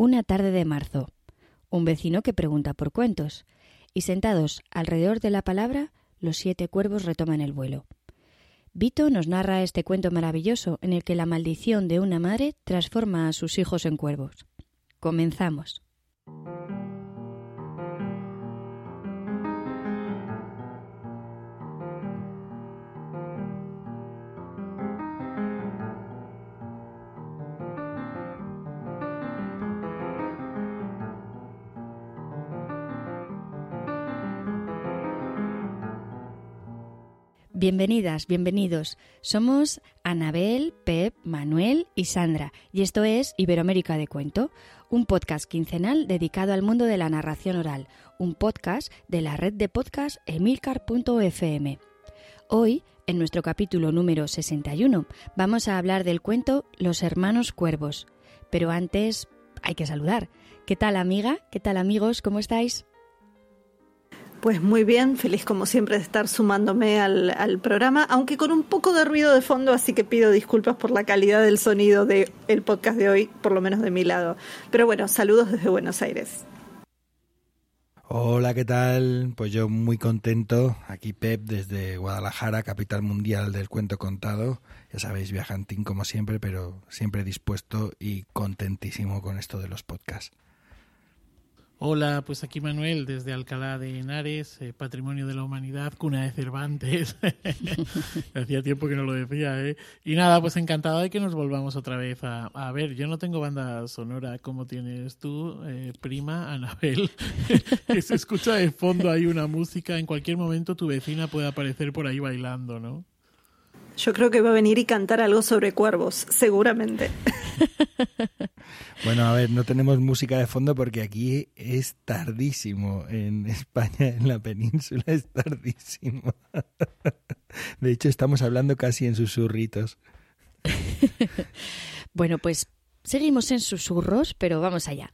Una tarde de marzo. Un vecino que pregunta por cuentos. Y sentados alrededor de la palabra, los siete cuervos retoman el vuelo. Vito nos narra este cuento maravilloso en el que la maldición de una madre transforma a sus hijos en cuervos. Comenzamos. Bienvenidas, bienvenidos. Somos Anabel, Pep, Manuel y Sandra, y esto es Iberoamérica de Cuento, un podcast quincenal dedicado al mundo de la narración oral, un podcast de la red de podcast emilcar.fm. Hoy, en nuestro capítulo número 61, vamos a hablar del cuento Los hermanos cuervos. Pero antes hay que saludar. ¿Qué tal amiga? ¿Qué tal amigos? ¿Cómo estáis? Pues muy bien, feliz como siempre de estar sumándome al, programa, aunque con un poco de ruido de fondo, así que pido disculpas por la calidad del sonido del el podcast de hoy, por lo menos de mi lado. Pero bueno, saludos desde Buenos Aires. Hola, ¿qué tal? Pues yo muy contento, aquí Pep desde Guadalajara, capital mundial del cuento contado. Ya sabéis, viajantín como siempre, pero siempre dispuesto y contentísimo con esto de los podcasts. Hola, pues aquí Manuel desde Alcalá de Henares, eh, Patrimonio de la Humanidad, cuna de Cervantes. Hacía tiempo que no lo decía, ¿eh? Y nada, pues encantado de que nos volvamos otra vez a, a ver. Yo no tengo banda sonora como tienes tú, eh, prima Anabel, que se escucha de fondo ahí una música. En cualquier momento tu vecina puede aparecer por ahí bailando, ¿no? Yo creo que va a venir y cantar algo sobre cuervos, seguramente. Bueno, a ver, no tenemos música de fondo porque aquí es tardísimo. En España, en la península, es tardísimo. De hecho, estamos hablando casi en susurritos. bueno, pues seguimos en susurros, pero vamos allá.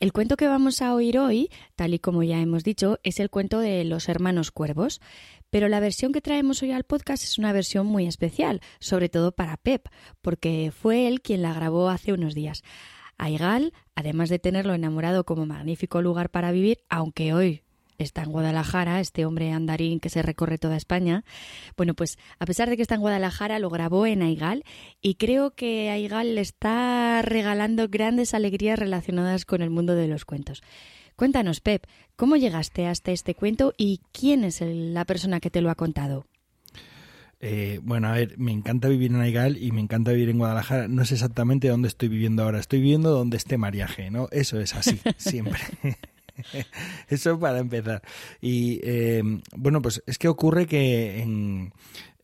El cuento que vamos a oír hoy, tal y como ya hemos dicho, es el cuento de los hermanos cuervos, pero la versión que traemos hoy al podcast es una versión muy especial, sobre todo para Pep, porque fue él quien la grabó hace unos días. Aigal, además de tenerlo enamorado como magnífico lugar para vivir, aunque hoy está en Guadalajara, este hombre andarín que se recorre toda España. Bueno, pues a pesar de que está en Guadalajara, lo grabó en Aigal y creo que Aigal le está regalando grandes alegrías relacionadas con el mundo de los cuentos. Cuéntanos, Pep, ¿cómo llegaste hasta este cuento y quién es la persona que te lo ha contado? Eh, bueno, a ver, me encanta vivir en Aigal y me encanta vivir en Guadalajara. No sé exactamente dónde estoy viviendo ahora. Estoy viviendo donde esté Mariaje, ¿no? Eso es así, siempre. Eso para empezar. Y eh, bueno, pues es que ocurre que en,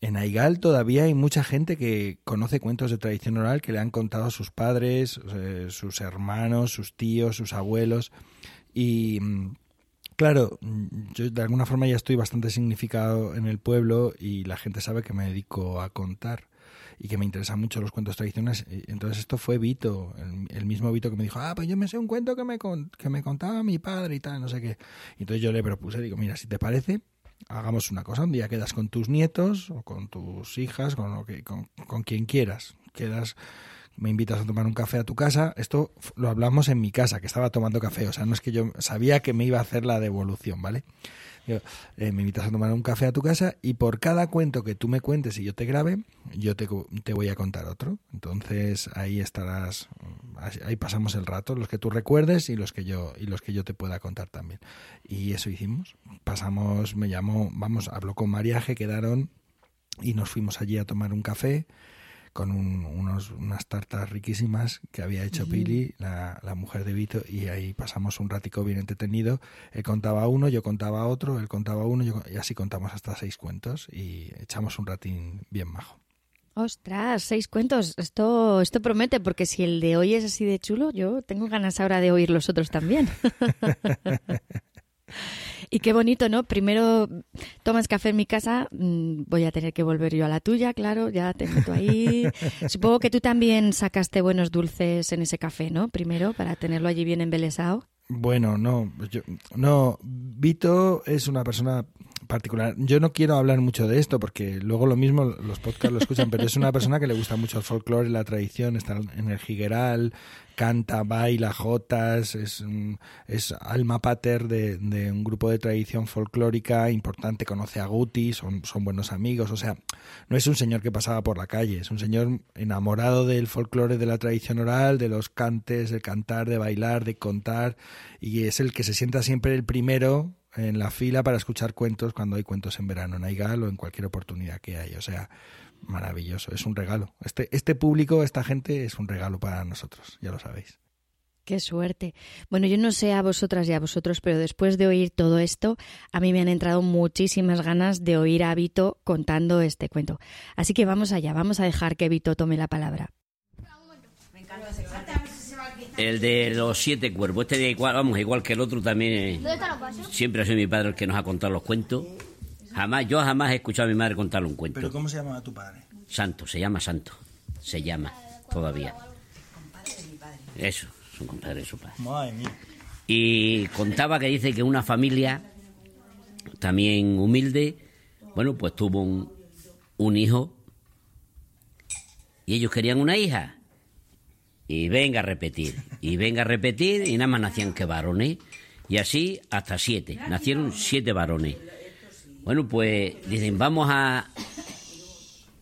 en Aigal todavía hay mucha gente que conoce cuentos de tradición oral que le han contado a sus padres, sus hermanos, sus tíos, sus abuelos. Y Claro, yo de alguna forma ya estoy bastante significado en el pueblo y la gente sabe que me dedico a contar y que me interesan mucho los cuentos tradicionales. Entonces esto fue Vito, el, mismo Vito que me dijo, ah, pues yo me sé un cuento que me, que me contaba mi padre y tal, no sé qué. Y entonces yo le propuse, digo, mira, si te parece, hagamos una cosa, un día quedas con tus nietos o con tus hijas, con, lo que, con, con quien quieras, quedas me invitas a tomar un café a tu casa. Esto lo hablamos en mi casa, que estaba tomando café. O sea, no es que yo sabía que me iba a hacer la devolución, ¿vale? Eh, me invitas a tomar un café a tu casa y por cada cuento que tú me cuentes y yo te grabe, yo te, te voy a contar otro. Entonces ahí estarás, ahí pasamos el rato, los que tú recuerdes y los que yo y los que yo te pueda contar también. Y eso hicimos. Pasamos, me llamó, vamos, habló con Mariaje, quedaron y nos fuimos allí a tomar un café con unos, unas tartas riquísimas que había hecho Pili, la, la, mujer de Vito, y ahí pasamos un ratico bien entretenido. Él contaba uno, yo contaba otro, él contaba uno, y así contamos hasta seis cuentos y echamos un ratín bien majo. Ostras, seis cuentos. Esto, esto promete, porque si el de hoy es así de chulo, yo tengo ganas ahora de oír los otros también. Y qué bonito, ¿no? Primero tomas café en mi casa, mm, voy a tener que volver yo a la tuya, claro, ya te meto ahí. Supongo que tú también sacaste buenos dulces en ese café, ¿no? Primero, para tenerlo allí bien embelesado. Bueno, no, yo, no, Vito es una persona particular. Yo no quiero hablar mucho de esto porque luego lo mismo los podcasts lo escuchan, pero es una persona que le gusta mucho el folclore, la tradición, está en el jigueral, canta, baila, jotas, es, es alma pater de, un grupo de tradición folclórica importante, conoce a Guti, son, son buenos amigos, o sea, no es un señor que pasaba por la calle, es un señor enamorado del folclore, de la tradición oral, de los cantes, de cantar, de bailar, de contar, y es el que se sienta siempre el primero en la fila para escuchar cuentos cuando hay cuentos en verano en Aigal o en cualquier oportunidad que hay. O sea, maravilloso, es un regalo. Este, este público, esta gente es un regalo para nosotros, ya lo sabéis. Qué suerte. Bueno, yo no sé a vosotras y a vosotros, pero después de oír todo esto, a mí me han entrado muchísimas ganas de oír a Vito contando este cuento. Así que vamos allá, vamos a dejar que Vito tome la palabra. El de los siete cuervos, este de igual, vamos, igual que el otro también. Siempre ha sido mi padre el que nos ha contado los cuentos. Jamás, yo jamás he escuchado a mi madre contarle un cuento. ¿Pero cómo se llama tu padre? Santo, se llama Santo. Se llama, todavía. Eso, su compadre de su padre. Madre mía. Y contaba que dice que una familia también humilde, bueno, pues tuvo un, un hijo y ellos querían una hija. Y venga a repetir, y venga a repetir, y nada más nacían que varones. Y así hasta siete. Nacieron siete varones. Bueno, pues dicen, vamos a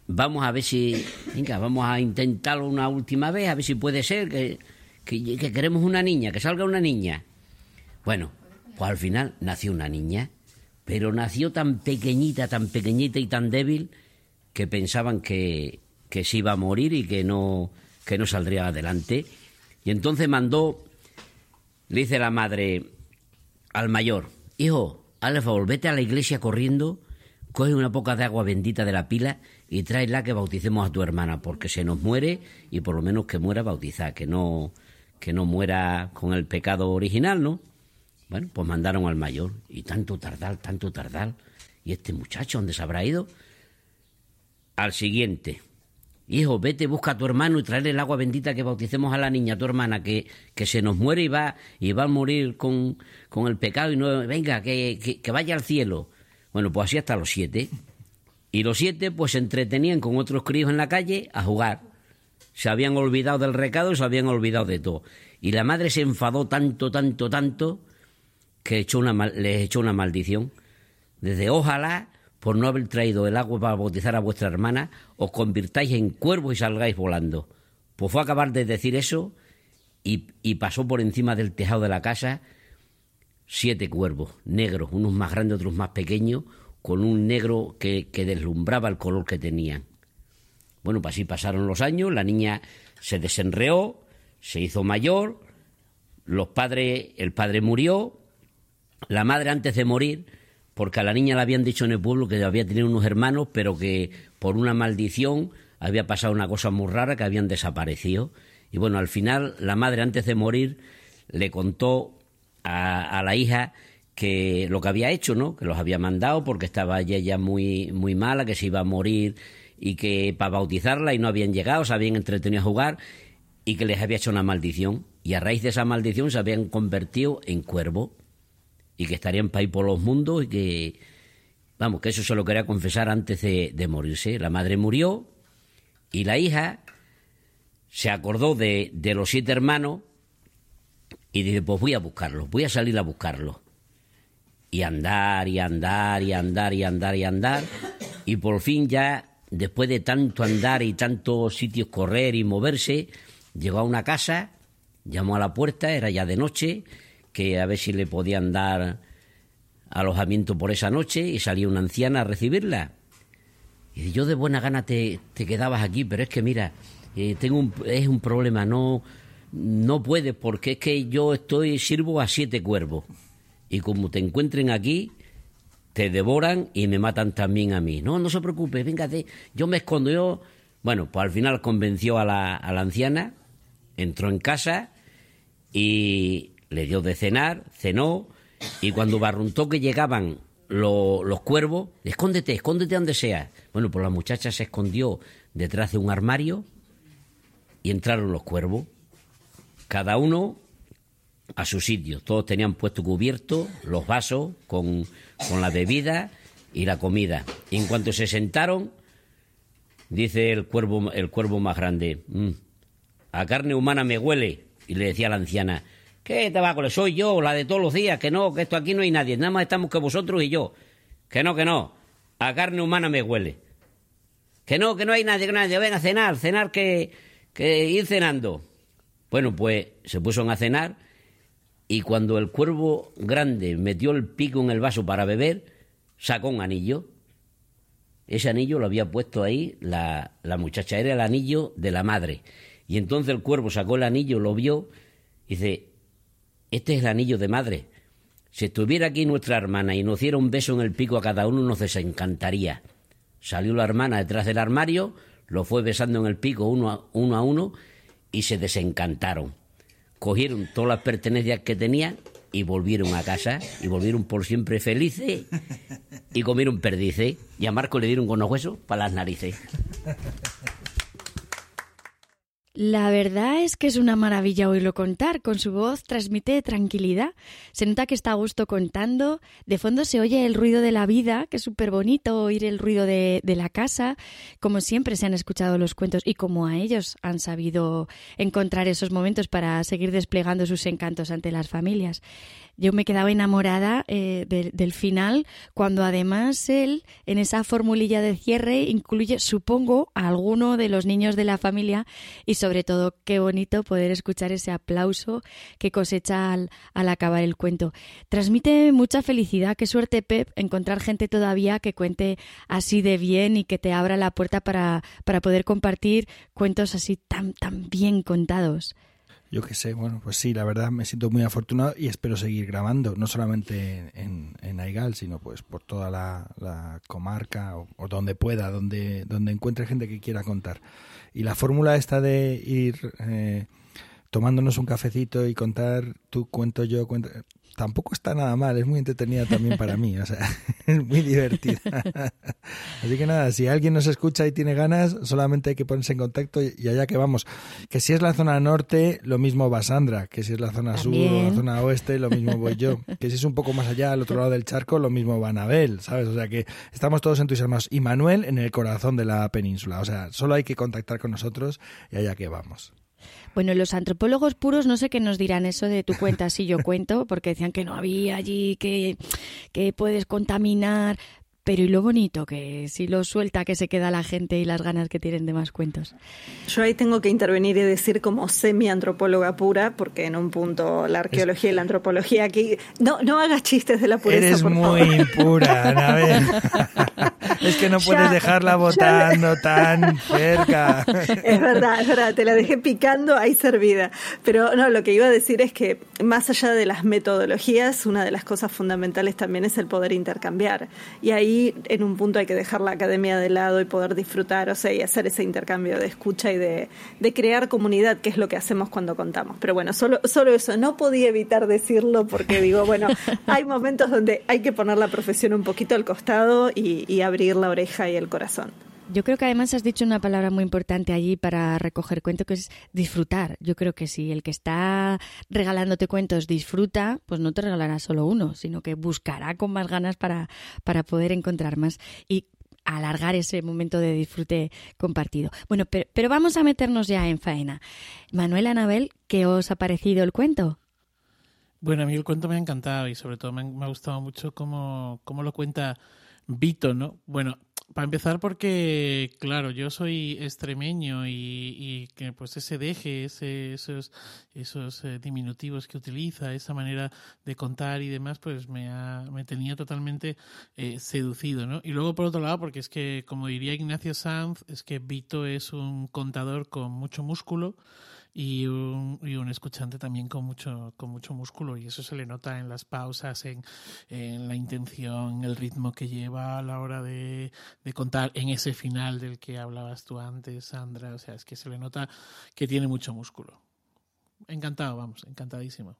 vamos a ver si, venga, vamos a intentarlo una última vez, a ver si puede ser que, que, queremos una niña, que salga una niña. Bueno, pues al final nació una niña, pero nació tan pequeñita, tan pequeñita y tan débil que pensaban que, que se iba a morir y que no, que no saldría adelante. Y entonces mandó, le dice la madre al mayor, hijo, hazle favor, vete a la iglesia corriendo, coge una poca de agua bendita de la pila y tráela que bauticemos a tu hermana, porque se nos muere y por lo menos que muera bautizada, que no, que no muera con el pecado original, ¿no? Bueno, pues mandaron al mayor y tanto tardar, tanto tardar. ¿Y este muchacho dónde se habrá ido? Al siguiente. Hijo, vete, busca a tu hermano y traerle el agua bendita que bauticemos a la niña, a tu hermana, que, que se nos muere y va, y va a morir con, con el pecado y no, venga, que, que, vaya al cielo. Bueno, pues así hasta los siete. Y los siete pues se entretenían con otros críos en la calle a jugar. Se habían olvidado del recado y se habían olvidado de todo. Y la madre se enfadó tanto, tanto, tanto, que echó una, les echó una maldición. Desde ojalá por no haber traído el agua para bautizar a vuestra hermana, os convirtáis en cuervos y salgáis volando. Pues fue a acabar de decir eso y, pasó por encima del tejado de la casa siete cuervos, negros, unos más grandes, otros más pequeños, con un negro que, deslumbraba el color que tenían. Bueno, pues así pasaron los años, la niña se desenreó, se hizo mayor, los padres, el padre murió, la madre antes de morir porque a la niña le habían dicho en el pueblo que había tenido unos hermanos, pero que por una maldición había pasado una cosa muy rara, que habían desaparecido. Y bueno, al final la madre antes de morir le contó a, la hija que lo que había hecho, ¿no? Que los había mandado porque estaba ella ya muy, muy mala, que se iba a morir y que para bautizarla y no habían llegado, se habían entretenido a jugar y que les había hecho una maldición. Y a raíz de esa maldición se habían convertido en cuervo y que estarían para ir por los mundos y que, vamos, que eso se lo quería confesar antes de, morirse. La madre murió y la hija se acordó de, de los siete hermanos y dice, pues voy a buscarlos, voy a salir a buscarlos. Y andar y andar y andar y andar y andar. Y por fin ya, después de tanto andar y tantos sitios correr y moverse, llegó a una casa, llamó a la puerta, era ya de noche, que a ver si le podían dar alojamiento por esa noche y salía una anciana a recibirla. Y yo de buena gana te, te quedabas aquí, pero es que mira, eh, tengo un, es un problema, no, no puedes porque es que yo estoy sirvo a siete cuervos y como te encuentren aquí te devoran y me matan también a mí. No, no se preocupe, venga, yo me escondo yo. Bueno, pues al final convenció a la, a la anciana, entró en casa y le dio de cenar, cenó, y cuando barruntó que llegaban los cuervos, escóndete, escóndete donde sea. Bueno, pues la muchacha se escondió detrás de un armario y entraron los cuervos, cada uno a su sitio. Todos tenían puesto cubierto los vasos con, con la bebida y la comida. Y en cuanto se sentaron, dice el cuervo, el cuervo más grande, "Mm, a carne humana me huele. Y le decía a la anciana, ¿qué tabaco soy yo, la de todos los días? Que no, que esto aquí no hay nadie, nada más estamos que vosotros y yo. Que no, que no, a carne humana me huele. Que no, que no hay nadie, que nadie, ven a cenar, cenar que, que ir cenando. Bueno, pues se pusieron a cenar y cuando el cuervo grande metió el pico en el vaso para beber, sacó un anillo. Ese anillo lo había puesto ahí la, la muchacha, era el anillo de la madre. Y entonces el cuervo sacó el anillo, lo vio y dice, este es el anillo de madre. Si estuviera aquí nuestra hermana y nos diera un beso en el pico a cada uno, nos desencantaría. Salió la hermana detrás del armario, lo fue besando en el pico uno a uno, a uno y se desencantaron. Cogieron todas las pertenencias que tenían y volvieron a casa y volvieron por siempre felices y comieron perdices y a Marco le dieron con los huesos para las narices. La verdad es que es una maravilla oírlo contar. Con su voz transmite tranquilidad. Se nota que está a gusto contando. De fondo se oye el ruido de la vida, que es súper bonito oír el ruido de, de, la casa. Como siempre se han escuchado los cuentos y como a ellos han sabido encontrar esos momentos para seguir desplegando sus encantos ante las familias. Yo me quedaba enamorada eh, de, del final, cuando además él, en esa formulilla de cierre, incluye, supongo, a alguno de los niños de la familia y sobre todo qué bonito poder escuchar ese aplauso que cosecha al, al acabar el cuento. Transmite mucha felicidad, qué suerte Pep encontrar gente todavía que cuente así de bien y que te abra la puerta para, para poder compartir cuentos así tan, tan bien contados. Yo qué sé, bueno, pues sí, la verdad me siento muy afortunado y espero seguir grabando, no solamente en, en Aigal, sino pues por toda la, comarca o, o, donde pueda, donde, donde encuentre gente que quiera contar. Y la fórmula esta de ir eh, tomándonos un cafecito y contar tú cuento yo, cuento, tampoco está nada mal, es muy entretenida también para mí, o sea, es muy divertida. Así que nada, si alguien nos escucha y tiene ganas, solamente hay que ponerse en contacto y allá que vamos. Que si es la zona norte, lo mismo va Sandra, que si es la zona también. sur o la zona oeste, lo mismo voy yo. Que si es un poco más allá, al otro lado del charco, lo mismo va Anabel, ¿sabes? O sea que estamos todos entusiasmados. Y Manuel en el corazón de la península, o sea, solo hay que contactar con nosotros y allá que vamos. Bueno, los antropólogos puros no sé qué nos dirán eso de tu cuenta si yo cuento, porque decían que no había allí, que, que puedes contaminar. Pero y lo bonito, que si lo suelta, que se queda la gente y las ganas que tienen de más cuentos. Yo ahí tengo que intervenir y decir como semi-antropóloga pura, porque en un punto la arqueología es... y la antropología aquí... No, no hagas chistes de la pureza, Eres por muy favor. impura, Anabel. es que no puedes Ya, dejarla ya. votando tan cerca. Es verdad, es verdad, te la dejé picando ahí servida. Pero no, lo que iba a decir es que más allá de las metodologías, una de las cosas fundamentales también es el poder intercambiar. Y ahí en un punto hay que dejar la academia de lado y poder disfrutar, o sea, y hacer ese intercambio de escucha y de, de crear comunidad, que es lo que hacemos cuando contamos. Pero bueno, solo, solo eso, no podía evitar decirlo porque digo, bueno, hay momentos donde hay que poner la profesión un poquito al costado y, y abrir la oreja y el corazón. Yo creo que además has dicho una palabra muy importante allí para recoger cuento, que es disfrutar. Yo creo que si el que está regalándote cuentos disfruta, pues no te regalará solo uno, sino que buscará con más ganas para, para poder encontrar más. Y alargar ese momento de disfrute compartido. Bueno, pero, pero vamos a meternos ya en faena. Manuel Anabel, ¿qué os ha parecido el cuento? Bueno, a mí el cuento me ha encantado y sobre todo me ha, gustado mucho cómo, cómo lo cuenta Vito, ¿no? Bueno, para empezar porque, claro, yo soy extremeño y, y que pues ese deje, ese, esos, esos eh, diminutivos que utiliza, esa manera de contar y demás, pues me, ha, me tenía totalmente eh, seducido, ¿no? Y luego por otro lado, porque es que, como diría Ignacio Sanz, es que Vito es un contador con mucho músculo y un, y un, escuchante también con mucho, con mucho músculo y eso se le nota en las pausas, en, en la intención, el ritmo que lleva a la hora de, de, contar, en ese final del que hablabas tú antes, Sandra, o sea, es que se le nota que tiene mucho músculo. Encantado, vamos, encantadísimo.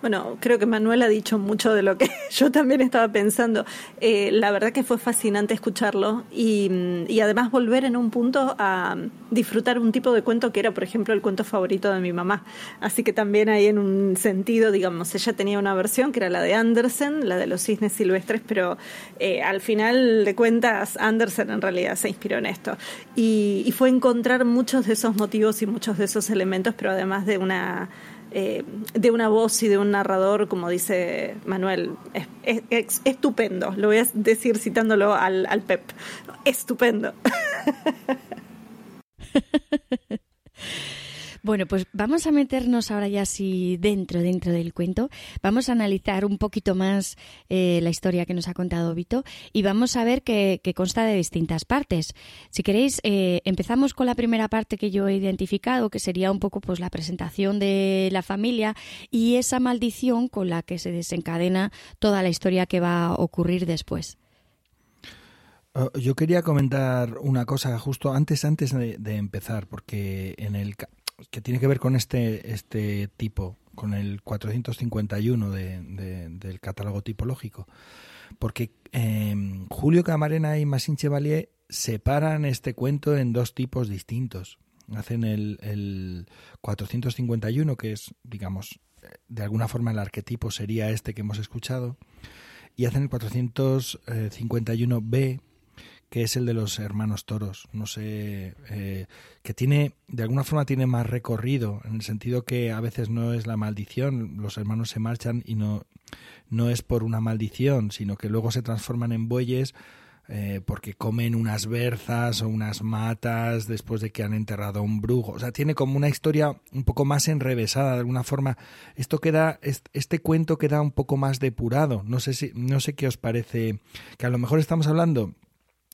Bueno, creo que Manuel ha dicho mucho de lo que yo también estaba pensando. Eh, la verdad que fue fascinante escucharlo y, y, además volver en un punto a disfrutar un tipo de cuento que era, por ejemplo, el cuento favorito de mi mamá. Así que también ahí en un sentido, digamos, ella tenía una versión que era la de Andersen, la de los cisnes silvestres, pero eh, al final de cuentas Andersen en realidad se inspiró en esto. Y, y fue encontrar muchos de esos motivos y muchos de esos elementos, pero además de una eh, de una voz y de un narrador, como dice Manuel, es, estupendo. Lo voy a decir citándolo al Pep. Estupendo. Bueno, pues vamos a meternos ahora ya así dentro, dentro del cuento. Vamos a analizar un poquito más eh, la historia que nos ha contado Vito y vamos a ver que, consta de distintas partes. Si queréis, eh, empezamos con la primera parte que yo he identificado, que sería un poco pues la presentación de la familia y esa maldición con la que se desencadena toda la historia que va a ocurrir después. Oh, yo quería comentar una cosa justo antes antes de, de empezar, porque en el que tiene que ver con este, este tipo, con el 451 de, del catálogo tipológico. Porque em, Julio Camarena y Massin Chevalier separan este cuento en dos tipos distintos. Hacen el, el 451, que es, digamos, de alguna forma el arquetipo sería este que hemos escuchado, y hacen el 451b, que es el de los hermanos toros. No sé, eh, que tiene, de alguna forma tiene más recorrido, en el sentido que a veces no es la maldición, los hermanos se marchan y no, no es por una maldición, sino que luego se transforman en bueyes eh, porque comen unas berzas o unas matas después de que han enterrado a un brujo. O sea, tiene como una historia un poco más enrevesada de alguna forma. Esto queda, este cuento queda un poco más depurado. No sé si, no sé qué os parece, que a lo mejor estamos hablando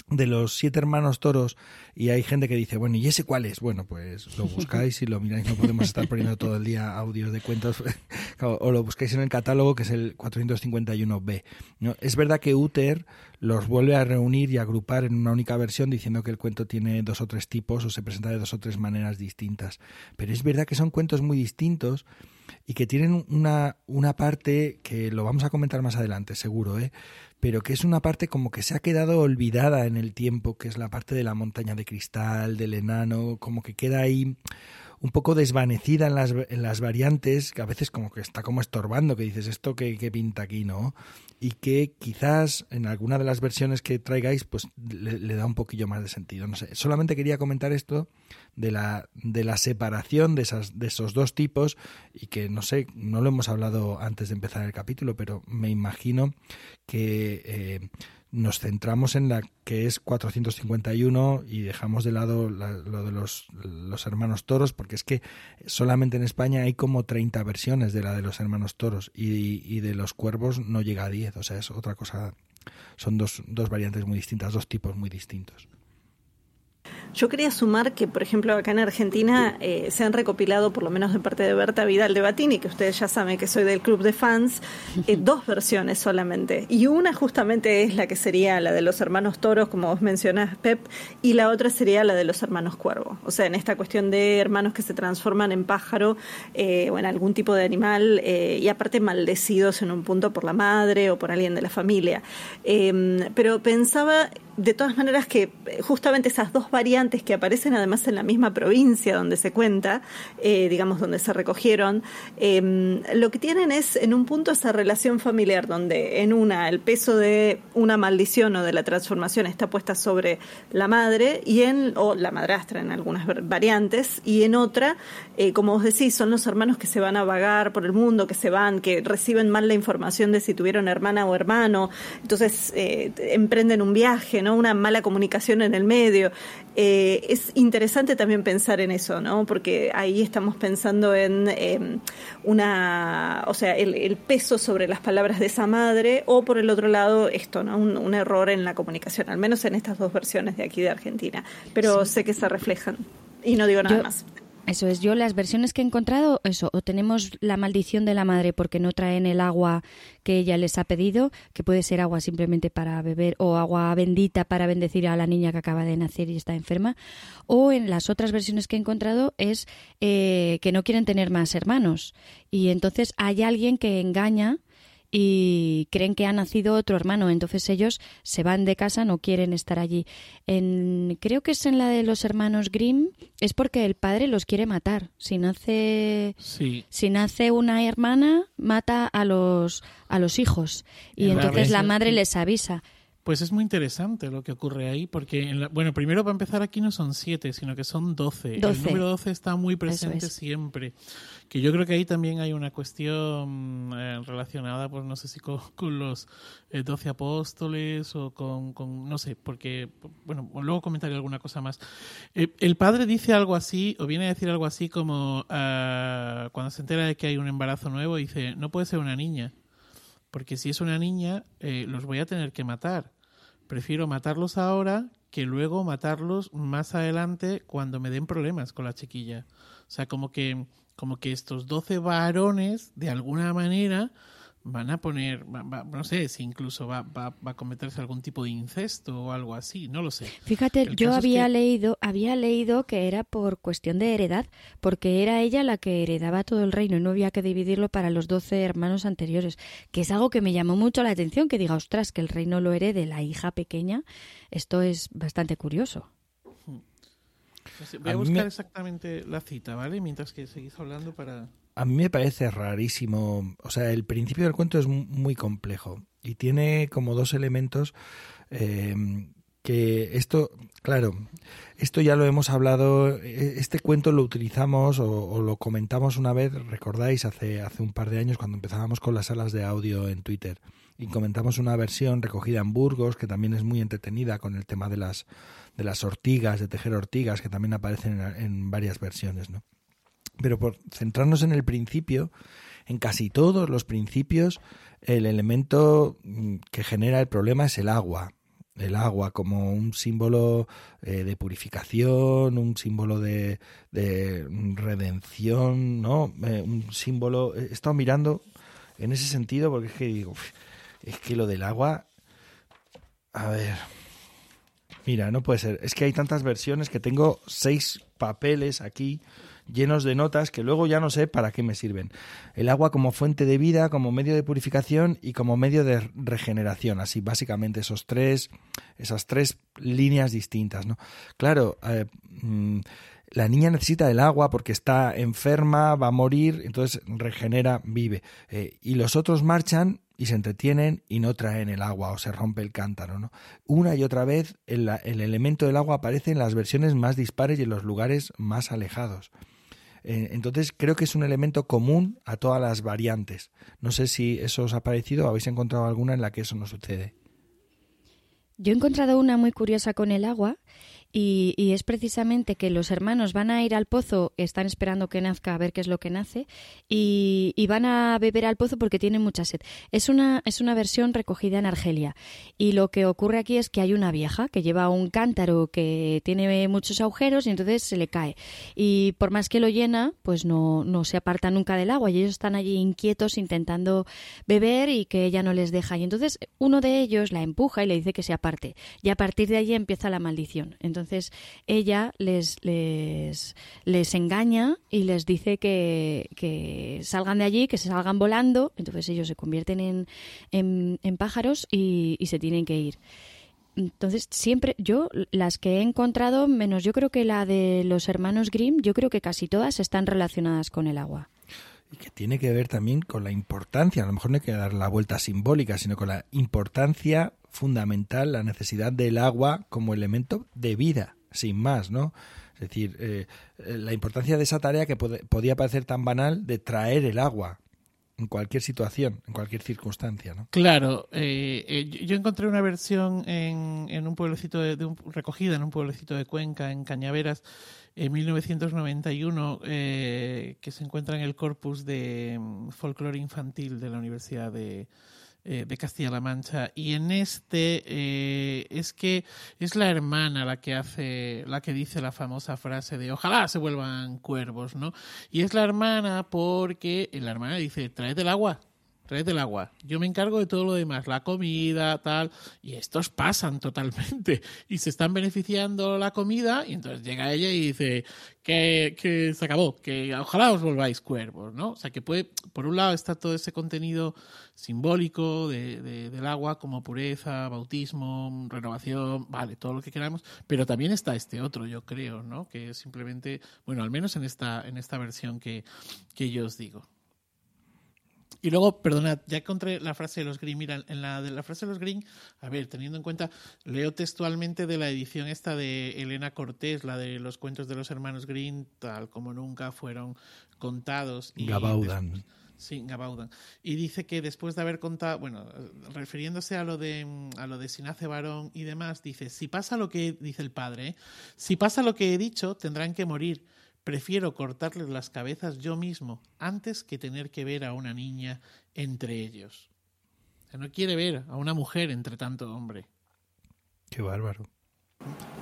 de los siete hermanos toros y hay gente que dice, bueno, ¿y ese cuál es? Bueno, pues lo buscáis y lo miráis, no podemos estar poniendo todo el día audios de cuentos, o lo buscáis en el catálogo que es el 451b. ¿no? Es verdad que Uter los vuelve a reunir y agrupar en una única versión diciendo que el cuento tiene dos o tres tipos o se presenta de dos o tres maneras distintas, pero es verdad que son cuentos muy distintos y que tienen una, una parte que lo vamos a comentar más adelante, seguro, ¿eh? Pero que es una parte como que se ha quedado olvidada en el tiempo, que es la parte de la montaña de cristal, del enano, como que queda ahí un poco desvanecida en las, en las variantes, que a veces como que está como estorbando, que dices esto que, pinta aquí, ¿no? Y que quizás en alguna de las versiones que traigáis, pues le, da un poquillo más de sentido. No sé, solamente quería comentar esto de la, de la separación de, esas, de esos dos tipos y que no sé, no lo hemos hablado antes de empezar el capítulo, pero me imagino que eh, nos centramos en la que es 451 y dejamos de lado lo de los, los, hermanos toros, porque es que solamente en España hay como 30 versiones de la de los hermanos toros y, y de los cuervos no llega a 10, o sea, es otra cosa, son dos, dos variantes muy distintas, dos tipos muy distintos. Yo quería sumar que, por ejemplo, acá en Argentina eh, se han recopilado, por lo menos de parte de Berta Vidal de Batini, que ustedes ya saben que soy del club de fans, eh, dos versiones solamente. Y una justamente es la que sería la de los hermanos toros, como vos mencionás, Pep, y la otra sería la de los hermanos cuervo. O sea, en esta cuestión de hermanos que se transforman en pájaro eh, o en algún tipo de animal y aparte maldecidos en un punto por la madre o por alguien de la familia. Em, pero pensaba de todas maneras que justamente esas dos variantes que aparecen además en la misma provincia donde se cuenta, eh, digamos donde se recogieron, em, lo que tienen es en un punto esa relación familiar donde en una el peso de una maldición o de la transformación está puesta sobre la madre y en o la madrastra en algunas variantes y en otra, eh, como vos decís, son los hermanos que se van a vagar por el mundo, que se van, que reciben mal la información de si tuvieron hermana o hermano, entonces eh, emprenden un viaje una mala comunicación en el medio. Eh, es interesante también pensar en eso, ¿no? Porque ahí estamos pensando en em, una, o sea, el, peso sobre las palabras de esa madre o por el otro lado esto, ¿no? Un, error en la comunicación, al menos en estas dos versiones de aquí de Argentina. Pero sé que se reflejan y no digo nada más. Eso es, yo las versiones que he encontrado, eso, o tenemos la maldición de la madre porque no traen el agua que ella les ha pedido, que puede ser agua simplemente para beber o agua bendita para bendecir a la niña que acaba de nacer y está enferma, o en las otras versiones que he encontrado es eh, que no quieren tener más hermanos. Y entonces hay alguien que engaña y creen que ha nacido otro hermano, entonces ellos se van de casa, no quieren estar allí. En, creo que es en la de los hermanos Grimm, es porque el padre los quiere matar. Si nace, si nace una hermana, mata a los, a los hijos y entonces la madre les avisa. Pues es muy interesante lo que ocurre ahí, porque, en bueno, primero para empezar aquí no son siete, sino que son doce. El número doce está muy presente siempre. Que yo creo que ahí también hay una cuestión eh, relacionada, pues no sé si con, los eh, doce apóstoles o con, no sé, porque, bueno, luego comentaré alguna cosa más. Eh, el padre dice algo así, o viene a decir algo así como, ah, cuando se entera de que hay un embarazo nuevo, dice, no puede ser una niña porque si es una niña, los voy a tener que matar prefiero matarlos ahora que luego matarlos más adelante cuando me den problemas con la chiquilla. O sea, como que, como que estos 12 varones, de alguna manera, van a poner, no sé si incluso va, va, a cometerse algún tipo de incesto o algo así, no lo sé. Fíjate, yo había leído, había leído que era por cuestión de heredad, porque era ella la que heredaba todo el reino y no había que dividirlo para los doce hermanos anteriores, que es algo que me llamó mucho la atención, que diga, ostras, que el reino lo herede la hija pequeña, esto es bastante curioso. Voy a, buscar exactamente la cita, ¿vale? Mientras que seguís hablando para... A mí me parece rarísimo. O sea, el principio del cuento es muy complejo y tiene como dos elementos em, que esto, claro, esto ya lo hemos hablado, e, este cuento lo utilizamos o, lo comentamos una vez, recordáis, hace, hace un par de años cuando empezábamos con las salas de audio en Twitter y comentamos una versión recogida en Burgos que también es muy entretenida con el tema de las, de las ortigas, de tejer ortigas, que también aparecen en, en varias versiones, ¿no? Pero por centrarnos en el principio, en casi todos los principios, el elemento mm, que genera el problema es el agua. El agua como un símbolo eh, de purificación, un símbolo de, redención, ¿no? Eh, un símbolo. He estado mirando en ese sentido porque es que digo, es que lo del agua. A ver. Mira, no puede ser. Es que hay tantas versiones que tengo seis papeles aquí llenos de notas que luego ya no sé para qué me sirven. El agua como fuente de vida, como medio de purificación y como medio de regeneración. Así, básicamente, esos tres, esas tres líneas distintas, ¿no? Claro, eh, mm, la niña necesita el agua porque está enferma, va a morir, entonces regenera, vive. Eh, y los otros marchan y se entretienen y no traen el agua o se rompe el cántaro. ¿no? Una y otra vez el, el elemento del agua aparece en las versiones más dispares y en los lugares más alejados. Eh, entonces creo que es un elemento común a todas las variantes. No sé si eso os ha parecido o habéis encontrado alguna en la que eso no sucede. Yo he encontrado una muy curiosa con el agua y, es precisamente que los hermanos van a ir al pozo, están esperando que nazca a ver qué es lo que nace, y, van a beber al pozo porque tienen mucha sed. Es una, es una versión recogida en Argelia. Y lo que ocurre aquí es que hay una vieja que lleva un cántaro que tiene muchos agujeros y entonces se le cae. Y por más que lo llena, pues no, no se aparta nunca del agua y ellos están allí inquietos intentando beber y que ella no les deja. Y entonces uno de ellos la empuja y le dice que se aparte. Y a partir de allí empieza la maldición. Entonces ella les, les, les engaña y les dice que, salgan de allí, que se salgan volando. Entonces ellos se convierten en, en, pájaros y, se tienen que ir. Entonces, siempre, yo, las que he encontrado, menos yo creo que la de los hermanos Grimm, yo creo que casi todas están relacionadas con el agua. Y que tiene que ver también con la importancia, a lo mejor no hay que dar la vuelta simbólica, sino con la importancia fundamental la necesidad del agua como elemento de vida, sin más, ¿no? Es decir, eh, eh, la importancia de esa tarea que podía parecer tan banal de traer el agua en cualquier situación, en cualquier circunstancia, ¿no? Claro, eh, yo encontré una versión en, en un pueblecito de, un, recogida en un pueblecito de Cuenca, en Cañaveras, en 1991, que se encuentra en el corpus de mm, folclore infantil de la Universidad de, eh, de Castilla-La Mancha. Y en este eh, es que es la hermana la que hace, la que dice la famosa frase de ojalá se vuelvan cuervos, ¿no? Y es la hermana porque la hermana dice, traed el agua, traed del agua. Yo me encargo de todo lo demás, la comida, tal. Y estos pasan totalmente. Y se están beneficiando la comida. Y entonces llega ella y dice que, que se acabó, que ojalá os volváis cuervos, ¿no? O sea que puede, por un lado está todo ese contenido simbólico de, del agua como pureza, bautismo, renovación, vale, todo lo que queramos. Pero también está este otro, yo creo, ¿no? Que es simplemente, bueno, al menos en esta, en esta versión que, que yo os digo. Y luego, perdonad, ya encontré la frase de los Green. Mira, en la de la frase de los Green, a ver, teniendo en cuenta, leo textualmente de la edición esta de Elena Cortés, la de los cuentos de los hermanos Green, tal como nunca fueron contados. Y Gabaudan. sí, Gabaudan. Y dice que después de haber contado, bueno, refiriéndose a lo de a lo de si nace varón y demás, dice, si pasa lo que dice el padre, ¿eh? si pasa lo que he dicho, tendrán que morir Prefiero cortarles las cabezas yo mismo antes que tener que ver a una niña entre ellos. no quiere ver a una mujer entre tanto hombre. Qué bárbaro.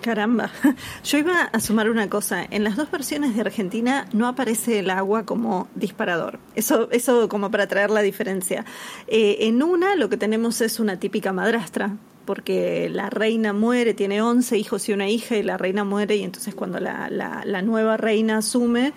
Caramba, yo iba a sumar una cosa. En las dos versiones de Argentina no aparece el agua como disparador. Eso, eso como para traer la diferencia. Eh, en una lo que tenemos es una típica madrastra, porque la reina muere, tiene 11 hijos y una hija, y la reina muere, y entonces cuando la, la, la nueva reina asume,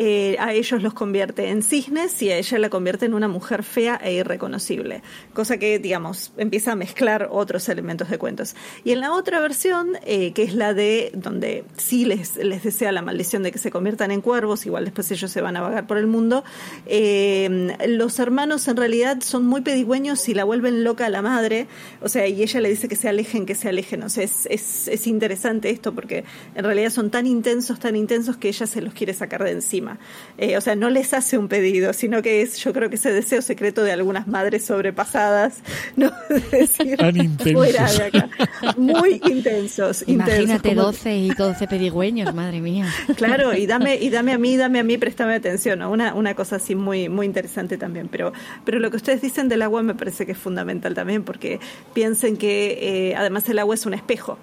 eh, a ellos los convierte en cisnes y a ella la convierte en una mujer fea e irreconocible, cosa que, digamos, empieza a mezclar otros elementos de cuentos. Y en la otra versión, eh, que es la de donde sí les, les desea la maldición de que se conviertan en cuervos, igual después ellos se van a vagar por el mundo, eh, los hermanos en realidad son muy pedigüeños y la vuelven loca a la madre, o sea, y ella le dice que se alejen, que se alejen, o sea, es, es, es interesante esto porque en realidad son tan intensos, tan intensos que ella se los quiere sacar de encima. Eh, o sea, no les hace un pedido, sino que es, yo creo que ese deseo secreto de algunas madres sobrepasadas, ¿no? decir, Tan intensos. de acá. Muy intensos. Imagínate 12 y 12 pedigüeños, madre mía. Claro, y dame, y dame a mí, dame a mí, préstame atención, Una, una cosa así muy, muy interesante también. Pero, pero lo que ustedes dicen del agua me parece que es fundamental también, porque piensen que eh, además el agua es un espejo.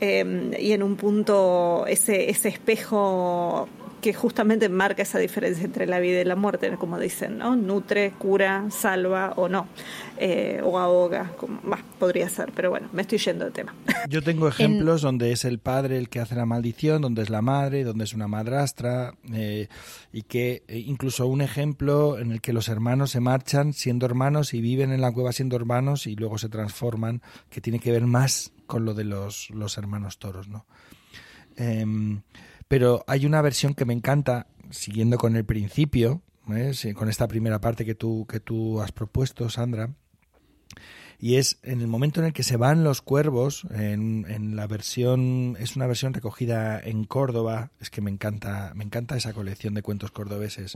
Eh, y en un punto ese, ese espejo que justamente marca esa diferencia entre la vida y la muerte, como dicen, ¿no? Nutre, cura, salva o no, eh, o ahoga, como, podría ser, pero bueno, me estoy yendo de tema. Yo tengo ejemplos donde es el padre el que hace la maldición, donde es la madre, donde es una madrastra, eh, y que eh, incluso un ejemplo en el que los hermanos se marchan siendo hermanos y viven en la cueva siendo hermanos y luego se transforman, que tiene que ver más con lo de los, los hermanos toros, ¿no? Em, pero hay una versión que me encanta, siguiendo con el principio, ¿eh? con esta primera parte que tú, que tú has propuesto, Sandra, y es en el momento en el que se van los cuervos, en, en, la versión, es una versión recogida en Córdoba, es que me encanta, me encanta esa colección de cuentos cordobeses.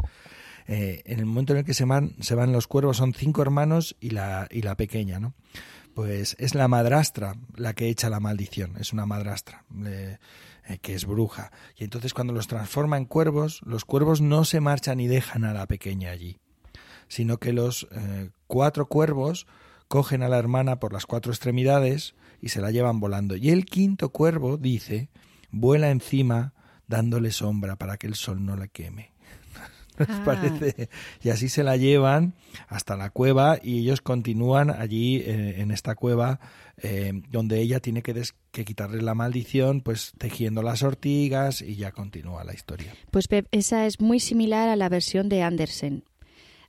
Eh, en el momento en el que se van, se van los cuervos son cinco hermanos y la, y la pequeña, ¿no? Pues es la madrastra la que echa la maldición, es una madrastra. Que es bruja. Y entonces cuando los transforma en cuervos, los cuervos no se marchan y dejan a la pequeña allí, sino que los eh, cuatro cuervos cogen a la hermana por las cuatro extremidades y se la llevan volando. Y el quinto cuervo, dice, vuela encima dándole sombra para que el sol no la queme. Ah. parece? Y así se la llevan hasta la cueva y ellos continúan allí eh, en esta cueva eh, donde ella tiene que, que quitarle la maldición, pues tejiendo las ortigas y ya continúa la historia. Pues Pep, esa es muy similar a la versión de Andersen.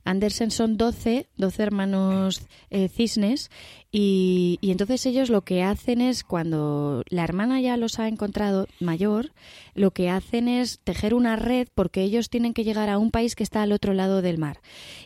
Andersen son 12, 12 hermanos eh, cisnes y, entonces ellos lo que hacen es, cuando la hermana ya los ha encontrado mayor, lo que hacen es tejer una red porque ellos tienen que llegar a un país que está al otro lado del mar.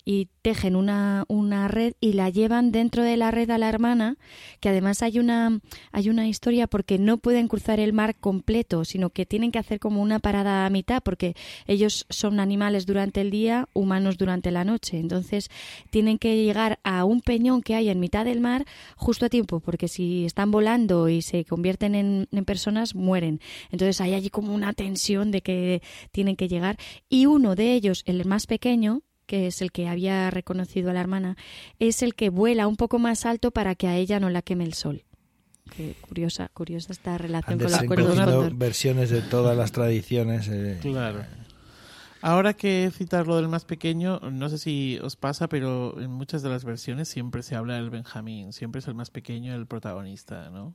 Y tejen una, una red y la llevan dentro de la red a la hermana, que además hay una, hay una historia porque no pueden cruzar el mar completo, sino que tienen que hacer como una parada a mitad porque ellos son animales durante el día, humanos durante la noche. Entonces tienen que llegar a un peñón que hay en mitad del mar justo a tiempo, porque si están volando y se convierten en, personas, mueren. Entonces hay allí como una tensión de que tienen que llegar. Y uno de ellos, el más pequeño, que es el que había reconocido a la hermana, es el que vuela un poco más alto para que a ella no la queme el sol. Qué curiosa, curiosa esta relación con los versiones de todas las tradiciones. Eh. Claro. Ahora que citar lo del más pequeño, no sé si os pasa, pero en muchas de las versiones siempre se habla del Benjamín, siempre es el más pequeño el protagonista, ¿no?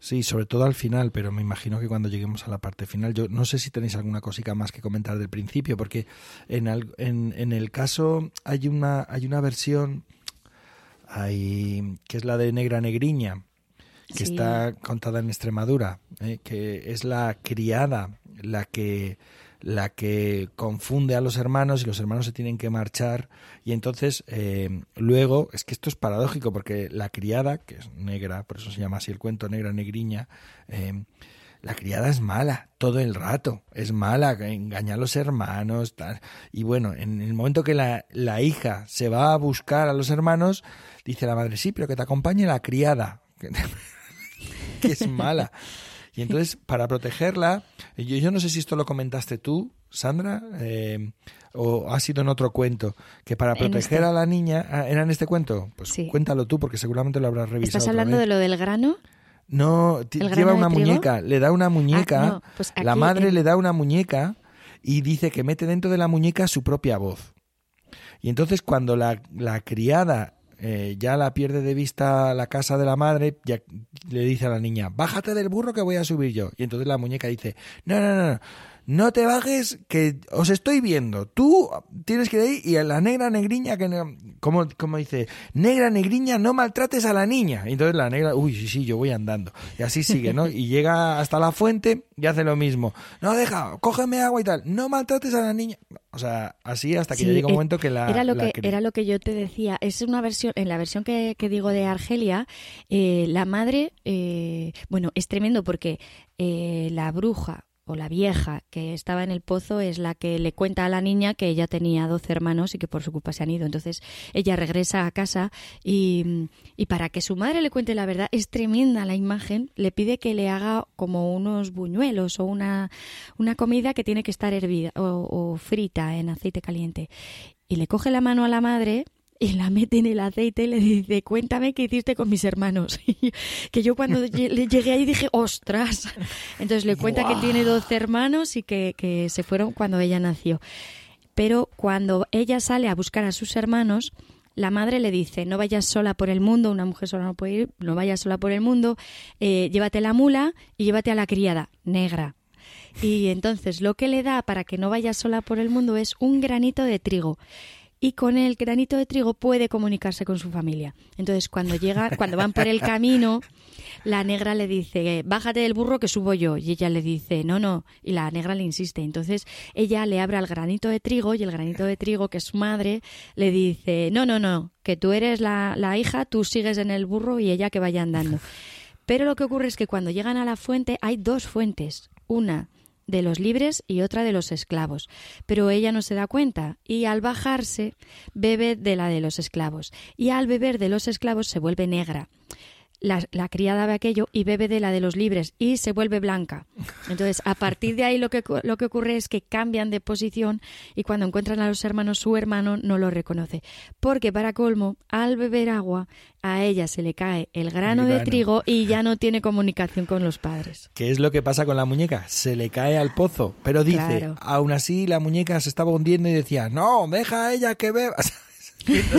Sí, sobre todo al final, pero me imagino que cuando lleguemos a la parte final, yo no sé si tenéis alguna cosita más que comentar del principio, porque en, en, en el caso hay una, hay una versión hay, que es la de Negra Negriña, que está contada en Extremadura, ¿eh? que es la criada la que la que confunde a los hermanos y los hermanos se tienen que marchar y entonces eh, luego es que esto es paradójico porque la criada que es negra por eso se llama así el cuento negra negriña eh, la criada es mala todo el rato, es mala, engaña a los hermanos, tal. Y bueno, en el momento que la, la, hija se va a buscar a los hermanos, dice la madre, sí, pero que te acompañe la criada, que es mala. Y entonces, para protegerla, yo, yo no sé si esto lo comentaste tú, Sandra, eh, o ha sido en otro cuento, que para proteger este. a la niña, ah, ¿era en este cuento? Pues cuéntalo tú, porque seguramente lo habrás revisado. ¿Estás hablando de lo del grano? No, lleva una muñeca, le da una muñeca, ah, pues la madre le da una muñeca y dice que mete dentro de la muñeca su propia voz. Y entonces cuando la, la criada eh, ya la pierde de vista la casa de la madre, ya le dice a la niña, bájate del burro que voy a subir yo. Y entonces la muñeca dice, no, no, no, no no te bajes, que os estoy viendo. Tú tienes que ir ahí y a la negra negriña, que como, como dice, negra negriña, no maltrates a la niña. Y entonces la negra, uy, sí, sí, yo voy andando. Y así sigue, ¿no? Y llega hasta la fuente y hace lo mismo. No, deja, cógeme agua y tal. No maltrates a la niña. O sea, así hasta que llega un momento que la... Era lo, que, era lo que yo te decía. Es una versión, en la versión que, digo de Argelia, eh, la madre, eh, bueno, es tremendo porque eh, la bruja o la vieja que estaba en el pozo es la que le cuenta a la niña que ella tenía doce hermanos y que por su culpa se han ido. Entonces ella regresa a casa y, y, para que su madre le cuente la verdad, es tremenda la imagen, le pide que le haga como unos buñuelos o una, una comida que tiene que estar hervida o, o frita en aceite caliente. Y le coge la mano a la madre y la mete en el aceite y le dice, cuéntame qué hiciste con mis hermanos. que yo cuando llegué ahí dije, ostras. Entonces le cuenta que tiene 12 hermanos y que, que se fueron cuando ella nació. Pero cuando ella sale a buscar a sus hermanos, la madre le dice, no vayas sola por el mundo, una mujer sola no puede ir, no vayas sola por el mundo, eh, llévate la mula y llévate a la criada, negra. Y entonces lo que le da para que no vaya sola por el mundo es un granito de trigo y con el granito de trigo puede comunicarse con su familia. Entonces, cuando llega, cuando van por el camino, la negra le dice, bájate del burro que subo yo. Y ella le dice, no, no. Y la negra le insiste. Entonces, ella le abre al granito de trigo y el granito de trigo, que es su madre, le dice, no, no, no, que tú eres la, la hija, tú sigues en el burro y ella que vaya andando. Pero lo que ocurre es que cuando llegan a la fuente hay dos fuentes. Una de los libres y otra de los esclavos. Pero ella no se da cuenta y al bajarse bebe de la de los esclavos y al beber de los esclavos se vuelve negra la, criada ve aquello y bebe de la de los libres y se vuelve blanca. Entonces, a partir de ahí lo que, lo que ocurre es que cambian de posición y cuando encuentran a los hermanos, su hermano no lo reconoce. Porque para colmo, al beber agua, a ella se le cae el grano, de trigo y ya no tiene comunicación con los padres. ¿Qué es lo que pasa con la muñeca? Se le cae al pozo. Pero dice, aún así la muñeca se estaba hundiendo y decía, no, deja a ella que beba.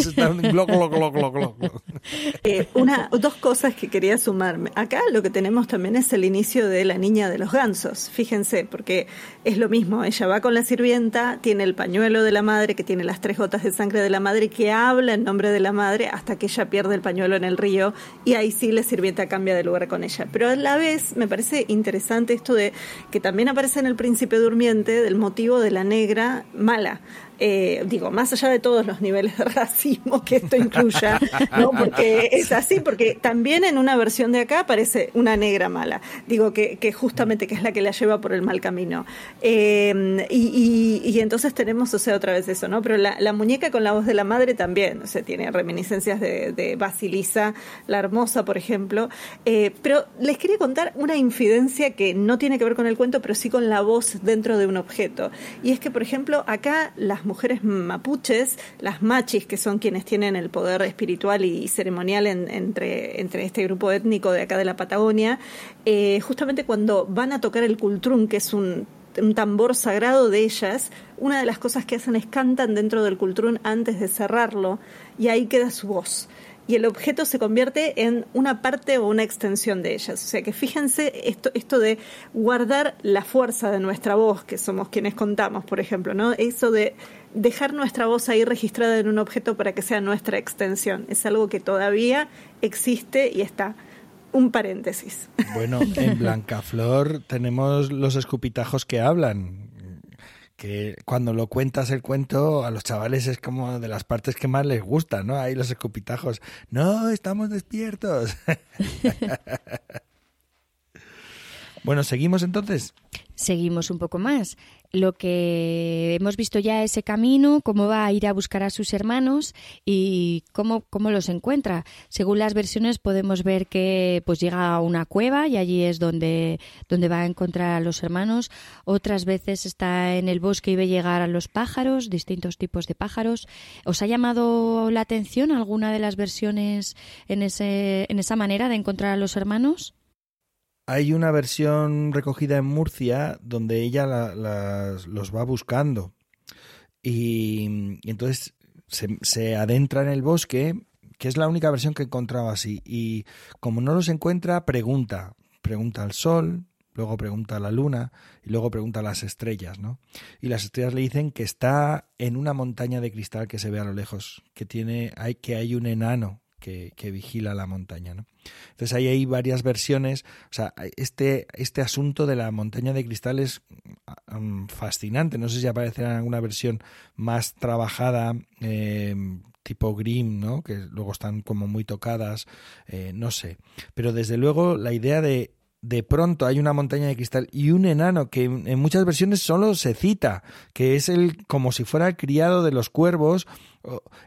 Eh, una, dos cosas que quería sumarme. Acá lo que tenemos también es el inicio de la niña de los gansos. Fíjense, porque es lo mismo. Ella va con la sirvienta, tiene el pañuelo de la madre, que tiene las tres gotas de sangre de la madre, que habla en nombre de la madre hasta que ella pierde el pañuelo en el río y ahí sí la sirvienta cambia de lugar con ella. Pero a la vez me parece interesante esto de que también aparece en el príncipe durmiente del motivo de la negra mala eh, digo, más allá de todos los niveles de racismo que esto incluya, ¿no? porque es así, porque también en una versión de acá aparece una negra mala, digo que, justamente que es la que la lleva por el mal camino. Eh, y, entonces tenemos, o sea, otra vez eso, ¿no? Pero la, muñeca con la voz de la madre también, o sea, tiene reminiscencias de, de Basilisa, la hermosa, por ejemplo. Eh, pero les quería contar una infidencia que no tiene que ver con el cuento, pero sí con la voz dentro de un objeto. Y es que, por ejemplo, acá las mujeres mapuches, las machis, que son quienes tienen el poder espiritual y ceremonial entre, entre este grupo étnico de acá de la Patagonia, eh, justamente cuando van a tocar el cultrún, que es un un tambor sagrado de ellas, una de las cosas que hacen es cantan dentro del cultrún antes de cerrarlo y ahí queda su voz y el objeto se convierte en una parte o una extensión de ellas. O sea que fíjense esto, esto de guardar la fuerza de nuestra voz, que somos quienes contamos, por ejemplo, ¿no? Eso de dejar nuestra voz ahí registrada en un objeto para que sea nuestra extensión. Es algo que todavía existe y está. Un paréntesis. Bueno, en Blancaflor tenemos los escupitajos que hablan que cuando lo cuentas el cuento a los chavales es como de las partes que más les gusta, ¿no? Ahí los escupitajos. No, estamos despiertos. bueno, ¿seguimos entonces? Seguimos un poco más lo que hemos visto ya ese camino, cómo va a ir a buscar a sus hermanos y cómo, cómo los encuentra. Según las versiones podemos ver que pues llega a una cueva y allí es donde, donde va a encontrar a los hermanos. Otras veces está en el bosque y ve llegar a los pájaros, distintos tipos de pájaros. ¿Os ha llamado la atención alguna de las versiones en, ese, en esa manera de encontrar a los hermanos? Hay una versión recogida en Murcia donde ella los va buscando. Y, entonces se, adentra en el bosque, que es la única versión que he encontrado así. Y como no los encuentra, pregunta. Pregunta al sol, luego pregunta a la luna y luego pregunta a las estrellas, ¿no? Y las estrellas le dicen que está en una montaña de cristal que se ve a lo lejos, que tiene, hay, que hay un enano que, vigila la montaña. ¿no? Entonces ahí hay varias versiones. O sea, este, este asunto de la montaña de cristal es mm, fascinante. No sé si aparecerá en alguna versión más trabajada. Eh, tipo Grimm, ¿no? que luego están como muy tocadas, eh, no sé. Pero desde luego la idea de de pronto hay una montaña de cristal y un enano que en muchas versiones solo se cita, que es el como si fuera el criado de los cuervos.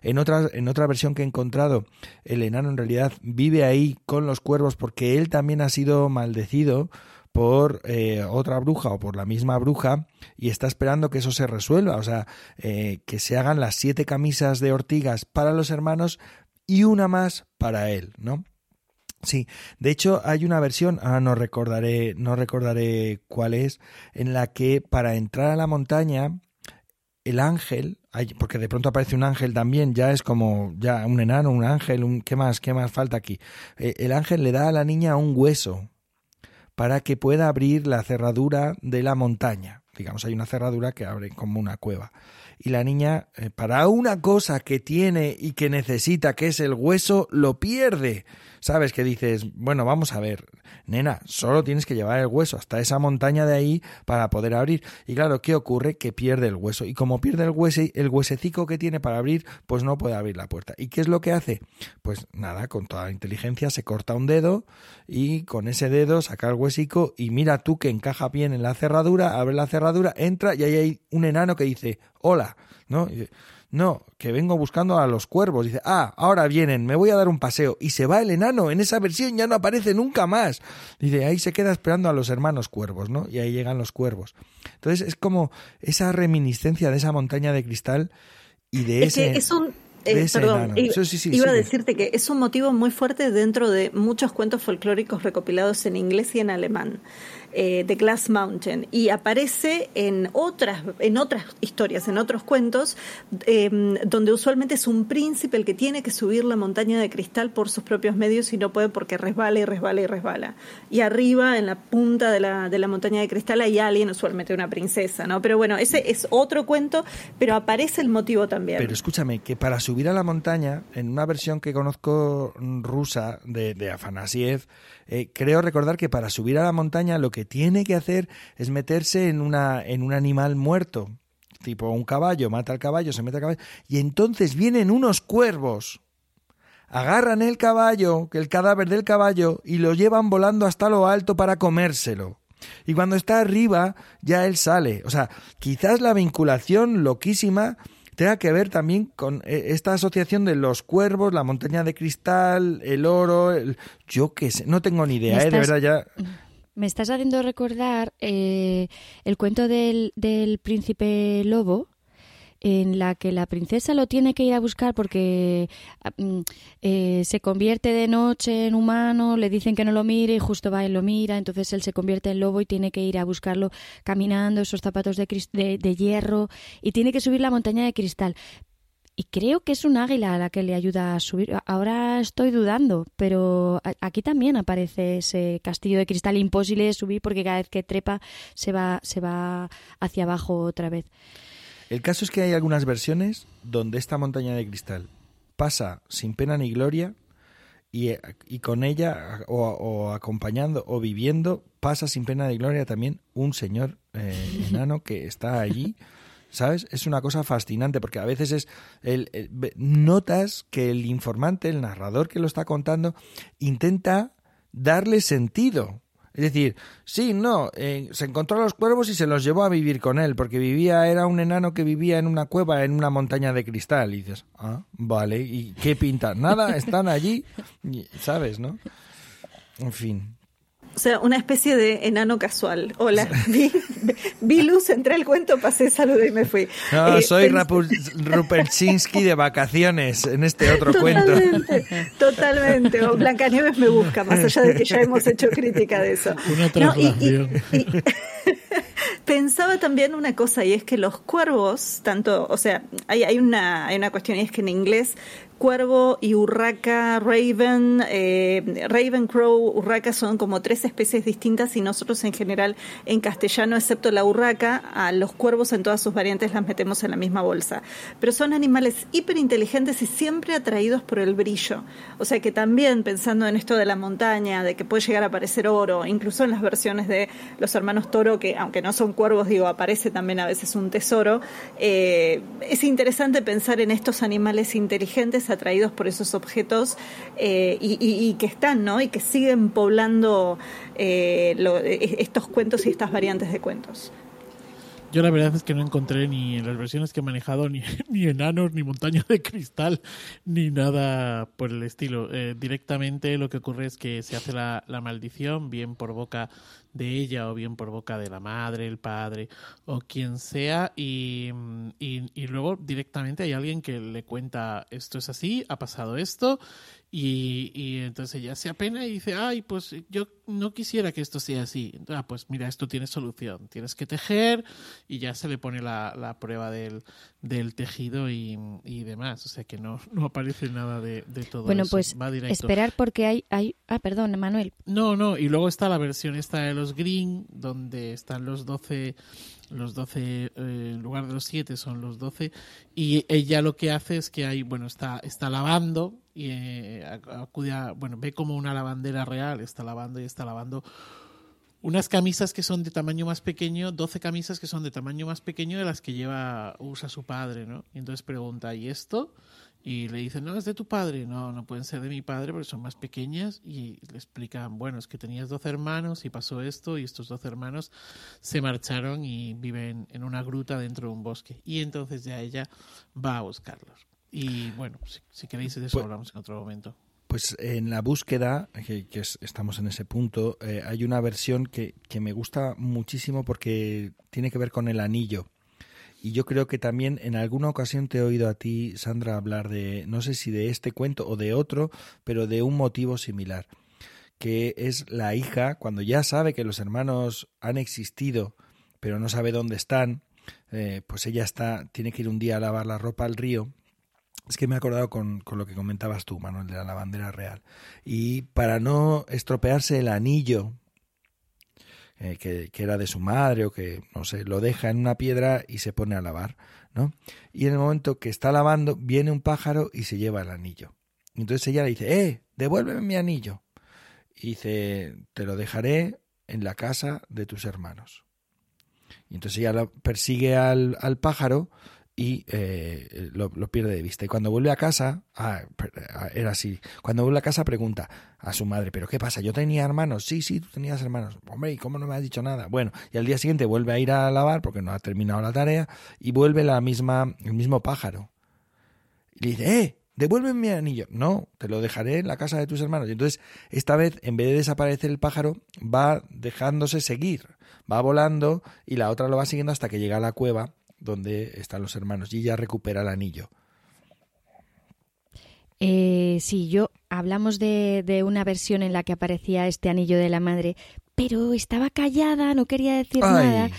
En otra, en otra versión que he encontrado, el enano en realidad vive ahí con los cuervos porque él también ha sido maldecido por eh, otra bruja o por la misma bruja y está esperando que eso se resuelva, o sea, eh, que se hagan las siete camisas de ortigas para los hermanos y una más para él, ¿no? Sí, de hecho hay una versión, ahora no recordaré, no recordaré cuál es, en la que para entrar a la montaña el ángel, porque de pronto aparece un ángel también, ya es como ya un enano, un ángel, un qué más, qué más falta aquí. Eh, el ángel le da a la niña un hueso para que pueda abrir la cerradura de la montaña. Digamos, hay una cerradura que abre como una cueva. Y la niña, eh, para una cosa que tiene y que necesita, que es el hueso, lo pierde. ¿Sabes? Que dices, bueno, vamos a ver, nena, solo tienes que llevar el hueso hasta esa montaña de ahí para poder abrir. Y claro, ¿qué ocurre? Que pierde el hueso. Y como pierde el hueso, el huesecico que tiene para abrir, pues no puede abrir la puerta. ¿Y qué es lo que hace? Pues nada, con toda la inteligencia se corta un dedo y con ese dedo saca el huesico y mira tú que encaja bien en la cerradura, abre la cerradura, entra y ahí hay un enano que dice, hola, ¿no? No, que vengo buscando a los cuervos. Dice, ah, ahora vienen, me voy a dar un paseo. Y se va el enano. En esa versión ya no aparece nunca más. Dice, ahí se queda esperando a los hermanos cuervos, ¿no? Y ahí llegan los cuervos. Entonces es como esa reminiscencia de esa montaña de cristal y de ese... es un... Eh, perdón, iba a decirte que es un motivo muy fuerte dentro de muchos cuentos folclóricos recopilados en inglés y en alemán eh, The Glass Mountain y aparece en otras, en otras historias, en otros cuentos, em, donde usualmente es un príncipe el que tiene que subir la montaña de cristal por sus propios medios y no puede porque resbala y resbala y resbala. Y arriba, en la punta de la, de la montaña de cristal, hay alguien, usualmente una princesa, ¿no? Pero bueno, ese es otro cuento, pero aparece el motivo también. Pero escúchame, que para subir a la montaña, en una versión que conozco rusa de, de Afanasiev, eh, creo recordar que para subir a la montaña lo que tiene que hacer es meterse en, una, en un animal muerto. tipo un caballo, mata al caballo, se mete al caballo, y entonces vienen unos cuervos, agarran el caballo, el cadáver del caballo, y lo llevan volando hasta lo alto para comérselo. Y cuando está arriba, ya él sale. O sea, quizás la vinculación loquísima tenga que ver también con eh, esta asociación de los cuervos, la montaña de cristal, el oro, yo qué sé, no tengo ni idea, ¿eh? de verdad ya. Me estás haciendo recordar eh, el cuento del, del príncipe lobo, en la que la princesa lo tiene que ir a buscar porque ah, mm, eh, se convierte de noche en humano, le dicen que no lo mire y justo va y lo mira, entonces él se convierte en lobo y tiene que ir a buscarlo caminando, esos zapatos de, de, hierro y tiene que subir la montaña de cristal. Y creo que es un águila a la que le ayuda a subir. Ahora estoy dudando, pero aquí también aparece ese castillo de cristal imposible de subir porque cada vez que trepa se va, se va hacia abajo otra vez. El caso es que hay algunas versiones donde esta montaña de cristal pasa sin pena ni gloria y, con ella o, acompañando o viviendo pasa sin pena ni gloria también un señor eh, enano que está allí. ¿Sabes? Es una cosa fascinante porque a veces es el, notas que el informante, el narrador que lo está contando, intenta darle sentido es decir, sí, no, eh, se encontró a los cuervos y se los llevó a vivir con él, porque vivía, era un enano que vivía en una cueva, en una montaña de cristal. Y dices, ah, vale, ¿y qué pintan? Nada, están allí, ¿sabes, no? En fin. O sea, una especie de enano casual. Hola, vi, luz, entré al cuento, pasé, saludé y me fui. No, eh, soy Rupelczynski de vacaciones en este otro cuento. Totalmente, o Blancanieves me busca, más allá de que ya hemos hecho crítica de eso. Una traslación. pensaba también una cosa y es que los cuervos, tanto, o sea, hay, hay, una, hay una cuestión y es que en inglés Cuervo y urraca, raven, eh, raven, crow, urraca son como tres especies distintas y nosotros en general en castellano, excepto la urraca, a los cuervos en todas sus variantes las metemos en la misma bolsa. Pero son animales hiperinteligentes y siempre atraídos por el brillo. O sea que también pensando en esto de la montaña, de que puede llegar a aparecer oro, incluso en las versiones de los hermanos Toro, que aunque no son cuervos, digo, aparece también a veces un tesoro, eh, es interesante pensar en estos animales inteligentes atraídos por esos objetos eh, y, que están, ¿no? Y que siguen poblando eh, e, estos cuentos y estas variantes de cuentos. Yo la verdad es que no encontré ni en las versiones que he manejado ni, ni enanos, ni montaña de cristal, ni nada por el estilo. Eh, directamente lo que ocurre es que se hace la, la, maldición, bien por boca de ella o bien por boca de la madre, el padre o quien sea, y, y, y luego directamente hay alguien que le cuenta esto es así, ha pasado esto, y, y, entonces ella se apena y dice, ay, pues yo no quisiera que esto sea así. Ah, pues mira, esto tiene solución. Tienes que tejer y ya se le pone la, la prueba del, del tejido y, y, demás. O sea que no, no aparece nada de, de todo bueno, eso. pues esperar porque hay, hay... Ah, perdón, Manuel. No, no. Y luego está la versión esta de los Green, donde están los 12 los 12, eh, en lugar de los 7 son los 12, y ella lo que hace es que hay, bueno, está, está lavando y eh, acude a, bueno, ve como una lavandera real, está lavando y está lavando unas camisas que son de tamaño más pequeño, 12 camisas que son de tamaño más pequeño de las que lleva, usa su padre, ¿no? Y entonces pregunta, ¿y esto? Y le dicen, no, es de tu padre. No, no pueden ser de mi padre porque son más pequeñas. Y le explican, bueno, es que tenías 12 hermanos y pasó esto y estos 12 hermanos se marcharon y viven en una gruta dentro de un bosque. Y entonces ya ella va a buscarlos. Y bueno, si, queréis de eso pues hablamos en otro momento. Pues en la búsqueda, que, estamos en ese punto, eh, hay una versión que, que me gusta muchísimo porque tiene que ver con el anillo y yo creo que también en alguna ocasión te he oído a ti, Sandra, hablar de, no sé si de este cuento o de otro, pero de un motivo similar, que es la hija, cuando ya sabe que los hermanos han existido, pero no sabe dónde están, eh, pues ella está, tiene que ir un día a lavar la ropa al río. Es que me he acordado con, con lo que comentabas tú, Manuel, de la lavandera real. Y para no estropearse el anillo eh, que, era de su madre o que, no sé, lo deja en una piedra y se pone a lavar, ¿no? Y en el momento que está lavando, viene un pájaro y se lleva el anillo. Entonces ella le dice, ¡eh! Devuélveme mi anillo. Y dice, te lo dejaré en la casa de tus hermanos. Y entonces ella persigue al, al pájaro y eh, lo, pierde de vista. Y cuando vuelve a casa, ah, ah, era así, cuando vuelve a casa pregunta a su madre, ¿pero qué pasa? ¿Yo tenía hermanos? Sí, sí, tú tenías hermanos. Hombre, ¿y cómo no me has dicho nada? Bueno, y al día siguiente vuelve a ir a lavar porque no ha terminado la tarea y vuelve la misma, el mismo pájaro. Y le dice, ¡eh! Devuélveme mi anillo. No, te lo dejaré en la casa de tus hermanos. Y entonces, esta vez, en vez de desaparecer el pájaro, va dejándose seguir. Va volando y la otra lo va siguiendo hasta que llega a la cueva donde están los hermanos y ella recupera el anillo. Eh, sí, yo hablamos de, de, una versión en la que aparecía este anillo de la madre, pero estaba callada, no quería decir Ay. nada,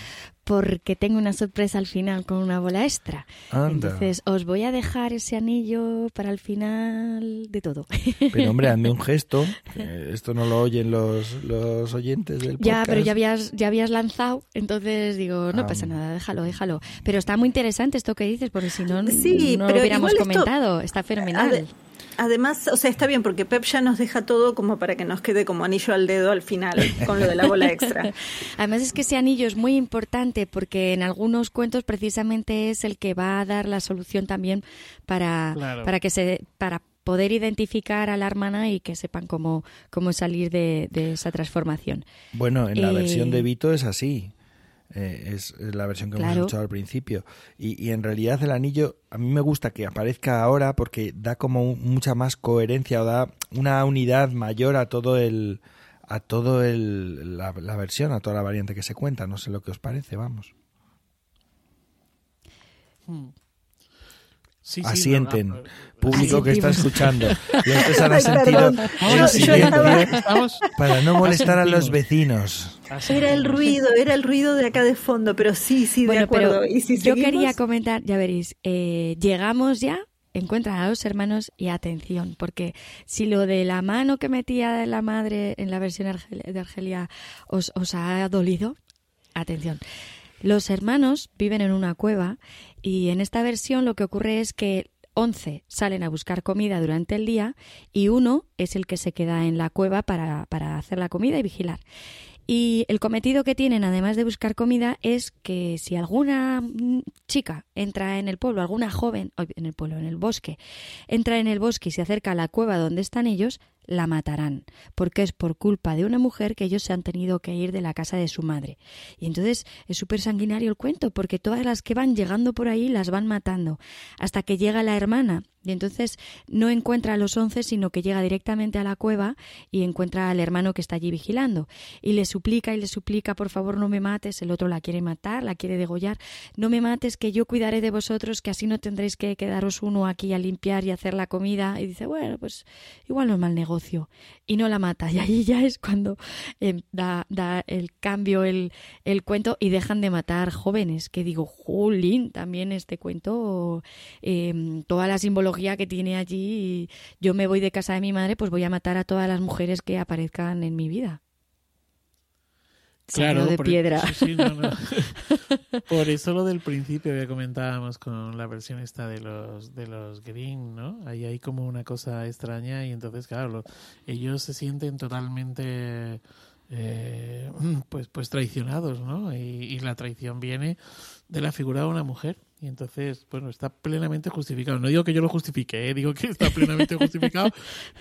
porque tengo una sorpresa al final con una bola extra. Anda. Entonces, os voy a dejar ese anillo para el final de todo. Pero hombre, hazme un gesto. esto no lo oyen los, los oyentes del podcast. Ya, pero ya habías, ya habías lanzado, entonces digo, no Ah. pasa nada, déjalo, déjalo. Pero está muy interesante esto que dices, porque si no, Sí, no pero lo hubiéramos comentado. Está fenomenal. Ade- Además, o sea, está bien porque Pep ya nos deja todo como para que nos quede como anillo al dedo al final con lo de la bola extra. Además es que ese anillo es muy importante porque en algunos cuentos precisamente es el que va a dar la solución también para, Claro. para que se para poder identificar a la hermana y que sepan cómo, cómo salir de, de esa transformación. Bueno, en la Eh, versión de Vito es así. Eh, es, es la versión que hemos escuchado al principio. Y, y en realidad el anillo, a mí me gusta que aparezca ahora porque da como un- mucha más coherencia o da una unidad mayor a todo el a todo el la, la versión, a toda la variante que se cuenta. No sé lo que os parece, vamos. Sí, sí, Asienten. Público que está escuchando. Y antes han Ay, sentido perdón. el Estamos para no molestar a los vecinos. Era el ruido, era el ruido de acá de fondo, pero sí, sí, de acuerdo. pero y si yo seguimos- quería comentar, ya veréis, eh, llegamos ya, encuentran a los hermanos y atención, porque si lo de la mano que metía la madre en la versión de Argelia os, os ha dolido, atención. Los hermanos viven en una cueva y en esta versión lo que ocurre es que 11 salen a buscar comida durante el día y uno es el que se queda en la cueva para, para hacer la comida y vigilar. Y el cometido que tienen, además de buscar comida, es que si alguna chica entra en el pueblo, alguna joven, en el pueblo, en el bosque, entra en el bosque y se acerca a la cueva donde están ellos, la matarán, porque es por culpa de una mujer que ellos se han tenido que ir de la casa de su madre. Y entonces es súper sanguinario el cuento, porque todas las que van llegando por ahí las van matando, hasta que llega la hermana. Y entonces no encuentra a los once, sino que llega directamente a la cueva y encuentra al hermano que está allí vigilando. Y le suplica y le suplica, por favor, no me mates. El otro la quiere matar, la quiere degollar. No me mates, que yo cuidaré de vosotros, que así no tendréis que quedaros uno aquí a limpiar y hacer la comida. Y dice, bueno, pues igual no es mal negocio. Y no la mata. Y ahí ya es cuando eh, da, da el cambio el, el cuento y dejan de matar jóvenes. Que digo, jolín, también este cuento, eh, toda la simbología que tiene allí. Yo me voy de casa de mi madre, pues voy a matar a todas las mujeres que aparezcan en mi vida. Sacro de por- piedra. sí, sí, no, no. Por eso lo del principio que comentábamos con la versión esta de los de los Green, ¿no? Ahí hay como una cosa extraña y entonces, claro, lo- ellos se sienten totalmente eh, pues pues traicionados, ¿no? Y, y la traición viene de la figura de una mujer. Y entonces, bueno, está plenamente justificado. No digo que yo lo justifique, ¿eh? digo que está plenamente justificado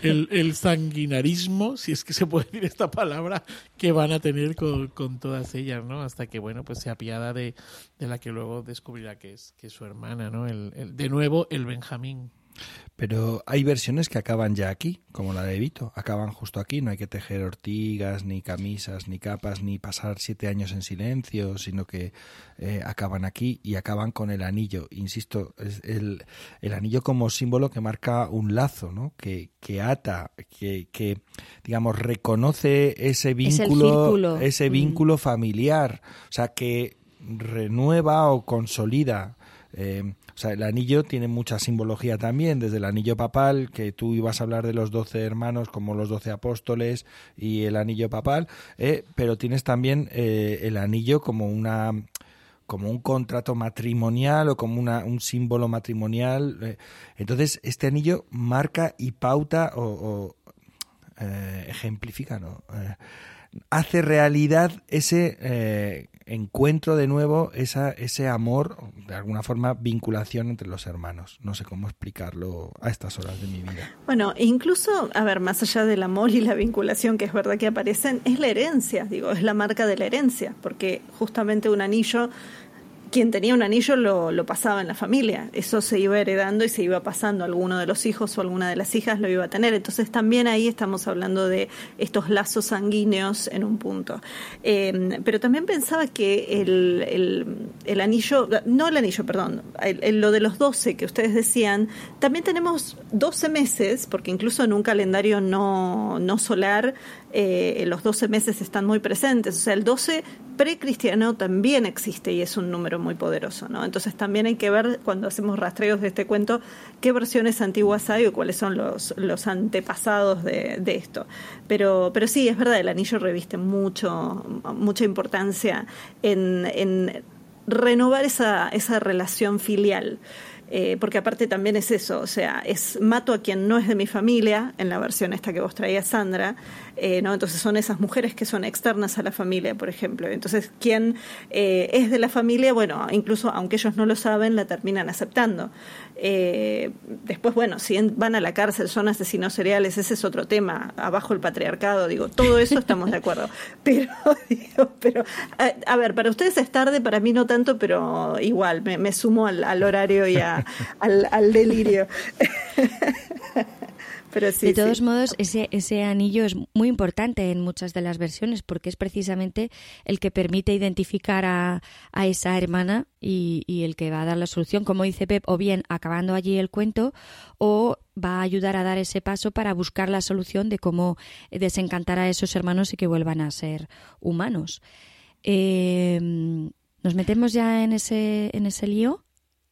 el, el sanguinarismo, si es que se puede decir esta palabra, que van a tener con, con todas ellas, ¿no? Hasta que, bueno, pues se apiada de, de la que luego descubrirá que es, que es su hermana, ¿no? El, el- de nuevo, el Benjamín. Pero hay versiones que acaban ya aquí, como la de Vito. Acaban justo aquí. No hay que tejer ortigas, ni camisas, ni capas, ni pasar siete años en silencio, sino que eh, acaban aquí y acaban con el anillo. Insisto, es el, el anillo como símbolo que marca un lazo, ¿no? Que, que ata, que, que, digamos, reconoce ese vínculo, ese Mm. vínculo familiar. O sea, que renueva o consolida. eh, o sea, el anillo tiene mucha simbología también, desde el anillo papal, que tú ibas a hablar de los doce hermanos como los doce apóstoles y el anillo papal, eh, pero tienes también eh, el anillo como una como un contrato matrimonial o como una, un símbolo matrimonial. eh. Entonces, este anillo marca y pauta o, o, ejemplifica, ¿no? Hace realidad ese, encuentro de nuevo esa, ese amor, de alguna forma vinculación entre los hermanos. No sé cómo explicarlo a estas horas de mi vida. Bueno, incluso, a ver, más allá del amor y la vinculación, que es verdad que aparecen, es la herencia, digo, es la marca de la herencia, porque justamente un anillo quien tenía un anillo lo, lo, pasaba en la familia. Eso se iba heredando y se iba pasando. Alguno de los hijos o alguna de las hijas lo iba a tener. Entonces también ahí estamos hablando de estos lazos sanguíneos en un punto. Eh, pero también pensaba que el, el, el, anillo, no el anillo, perdón, el, lo de los 12 que ustedes decían, también tenemos 12 meses, porque incluso en un calendario no, no solar eh, los 12 meses están muy presentes. O sea, el 12 precristiano también existe y es un número muy poderoso, ¿no? Entonces también hay que ver cuando hacemos rastreos de este cuento qué versiones antiguas hay o cuáles son los, los antepasados de, esto. Pero, pero sí, es verdad, el anillo reviste mucho, mucha importancia en, en renovar esa, esa relación filial. Eh, porque aparte también es eso, o sea, es mato a quien no es de mi familia, en la versión esta que vos traías, Sandra, eh, ¿no? Entonces son esas mujeres que son externas a la familia, por ejemplo. Entonces, quien eh, es de la familia, bueno, incluso aunque ellos no lo saben, la terminan aceptando. Eh, después, bueno, si van a la cárcel, son asesinos seriales, ese es otro tema, abajo el patriarcado, digo, todo eso estamos de acuerdo. Pero, digo, pero a, a, ver, para ustedes es tarde, para mí no tanto, pero igual, me, me sumo al, al, horario y a, al, al delirio. Pero sí, de todos sí. modos, ese, ese anillo es muy importante en muchas de las versiones porque es precisamente el que permite identificar a, a esa hermana y, y, el que va a dar la solución, como dice Pep, o bien acabando allí el cuento o va a ayudar a dar ese paso para buscar la solución de cómo desencantar a esos hermanos y que vuelvan a ser humanos. Eh, ¿Nos metemos ya en ese, en ese lío?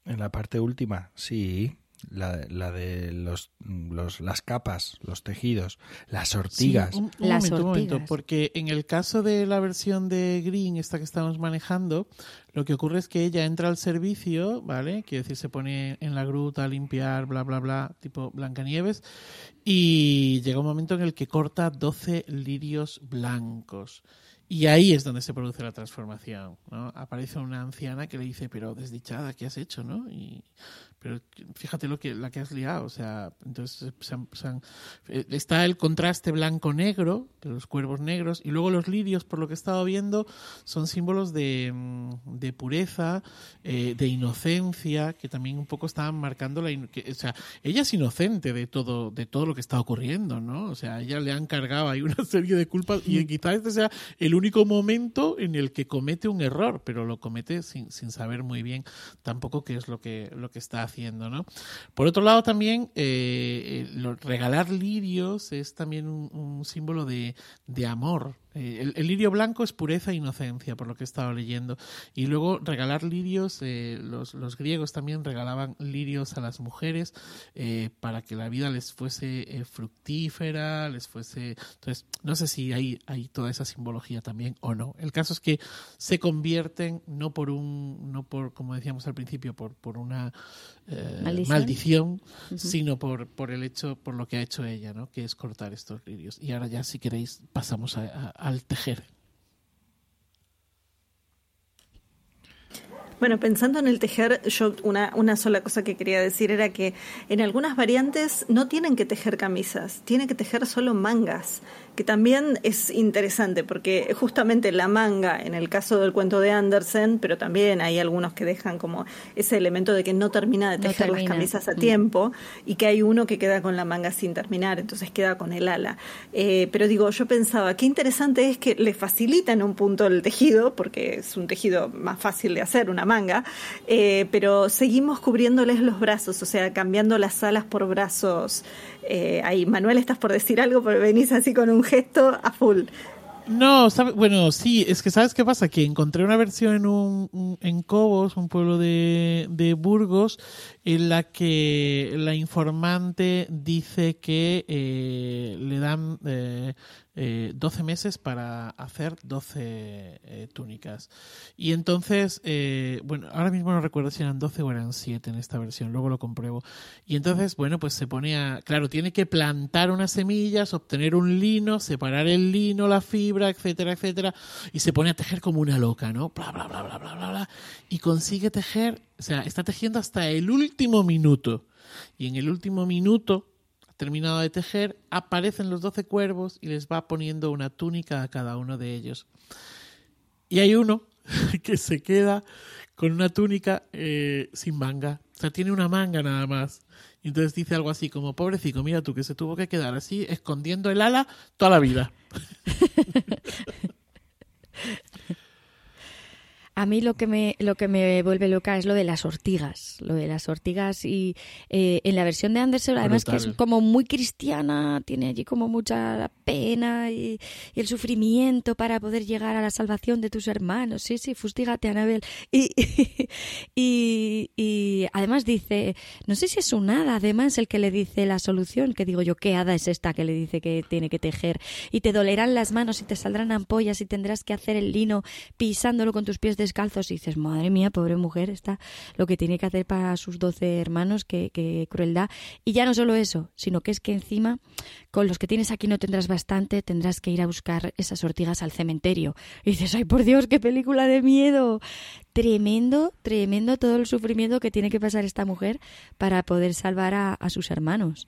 En la parte última, sí la, la de los, los, las capas, los tejidos, las ortigas. Sí, un, un las momento, ortigas. un momento, porque en el caso de la versión de Green, esta que estamos manejando, lo que ocurre es que ella entra al servicio, ¿vale? Quiere decir, se pone en la gruta a limpiar, bla, bla, bla, tipo Blancanieves, y llega un momento en el que corta 12 lirios blancos. Y ahí es donde se produce la transformación, ¿no? Aparece una anciana que le dice, pero desdichada, ¿qué has hecho, no? Y, pero fíjate lo que la que has liado, o sea, entonces se han, se han, eh, está el contraste blanco-negro, de los cuervos negros, y luego los lirios, por lo que he estado viendo, son símbolos de, de pureza, eh, de inocencia, que también un poco estaban marcando la, que, o sea, ella es inocente de todo, de todo lo que está ocurriendo, ¿no? O sea, a ella le han cargado ahí una serie de culpas y quizás este sea el único momento en el que comete un error, pero lo comete sin, sin saber muy bien tampoco qué es lo que, lo que está haciendo, ¿no? Por otro lado, también eh, lo, regalar lirios es también un, símbolo de amor, eh, el, el, lirio blanco es pureza e inocencia, por lo que he estado leyendo. Y luego regalar lirios, eh, los, los, griegos también regalaban lirios a las mujeres eh, para que la vida les fuese fructífera, les fuese... Entonces, no sé si hay, hay toda esa simbología también o no. El caso es que se convierten no por un, no por, como decíamos al principio, por, por una maldición, maldición uh -huh. sino por, por el hecho, por lo que ha hecho ella, ¿no? Que es cortar estos lirios. Y ahora ya, si queréis, pasamos a, a al tejer. Bueno, pensando en el tejer, yo una, una sola cosa que quería decir era que en algunas variantes no tienen que tejer camisas, tienen que tejer solo mangas, que también es interesante porque justamente la manga, en el caso del cuento de Andersen, pero también hay algunos que dejan como ese elemento de que no termina de tejer no termina. las camisas a mm. tiempo y que hay uno que queda con la manga sin terminar, entonces queda con el ala. Eh, pero digo, yo pensaba, qué interesante es que le facilita en un punto el tejido, porque es un tejido más fácil de hacer, una manga, eh, pero seguimos cubriéndoles los brazos, o sea, cambiando las alas por brazos. Eh, ahí, Manuel, estás por decir algo, pero venís así con un gesto a full. No, bueno, sí, es que ¿sabes qué pasa? Que encontré una versión en, un, en Cobos, un pueblo de, de, Burgos, en la que la informante dice que eh, le dan eh, eh, 12 meses para hacer 12 eh, túnicas. Y entonces, eh, bueno, ahora mismo no recuerdo si eran 12 o eran 7 en esta versión, luego lo compruebo. Y entonces, bueno, pues se pone a, claro, tiene que plantar unas semillas, obtener un lino, separar el lino, la fibra, etcétera, etcétera, y se pone a tejer como una loca, ¿no? Bla, bla, bla, bla, bla, bla, bla. Y consigue tejer, o sea, está tejiendo hasta el último minuto. Y en el último minuto terminado de tejer, aparecen los doce cuervos y les va poniendo una túnica a cada uno de ellos. Y hay uno que se queda con una túnica eh, sin manga. O sea, tiene una manga nada más. Y entonces dice algo así como, pobrecito, mira tú, que se tuvo que quedar así, escondiendo el ala toda la vida. A mí lo que me lo que me vuelve loca es lo de las ortigas, lo de las ortigas y eh, en la versión de Anderson además que es como muy cristiana, tiene allí como mucha pena y, y, el sufrimiento para poder llegar a la salvación de tus hermanos. Sí, sí, fustígate, Anabel. Y, y, y además dice, no sé si es un hada, además el que le dice la solución, que digo yo, ¿qué hada es esta que le dice que tiene que tejer? Y te dolerán las manos y te saldrán ampollas y tendrás que hacer el lino pisándolo con tus pies descalzos y dices, madre mía, pobre mujer, está lo que tiene que hacer para sus doce hermanos, qué, crueldad. Y ya no solo eso, sino que es que encima con los que tienes aquí no tendrás bastante, tendrás que ir a buscar esas ortigas al cementerio. Y dices, ay por Dios, qué película de miedo. Tremendo, tremendo todo el sufrimiento que tiene que pasar esta mujer para poder salvar a sus hermanos.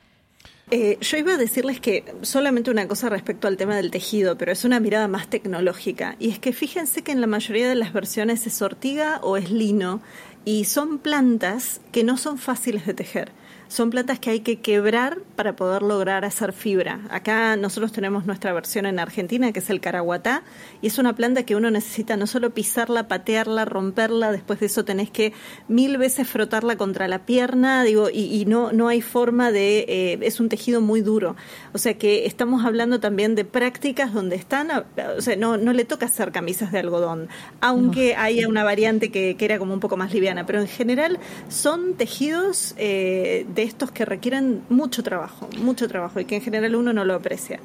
Eh, yo iba a decirles que solamente una cosa respecto al tema del tejido, pero es una mirada más tecnológica. Y es que fíjense que en la mayoría de las versiones es ortiga o es lino y son plantas que no son fáciles de tejer son plantas que hay que quebrar para poder lograr hacer fibra. Acá nosotros tenemos nuestra versión en Argentina, que es el caraguatá, y es una planta que uno necesita no solo pisarla, patearla, romperla, después de eso tenés que mil veces frotarla contra la pierna, digo, y, y no, no hay forma de, eh, es un tejido muy duro. O sea que estamos hablando también de prácticas donde están, o sea, no, no le toca hacer camisas de algodón, aunque no. haya una variante que, que, era como un poco más liviana, pero en general son tejidos eh, de estos que requieren mucho trabajo, mucho trabajo y que en general uno no lo aprecia.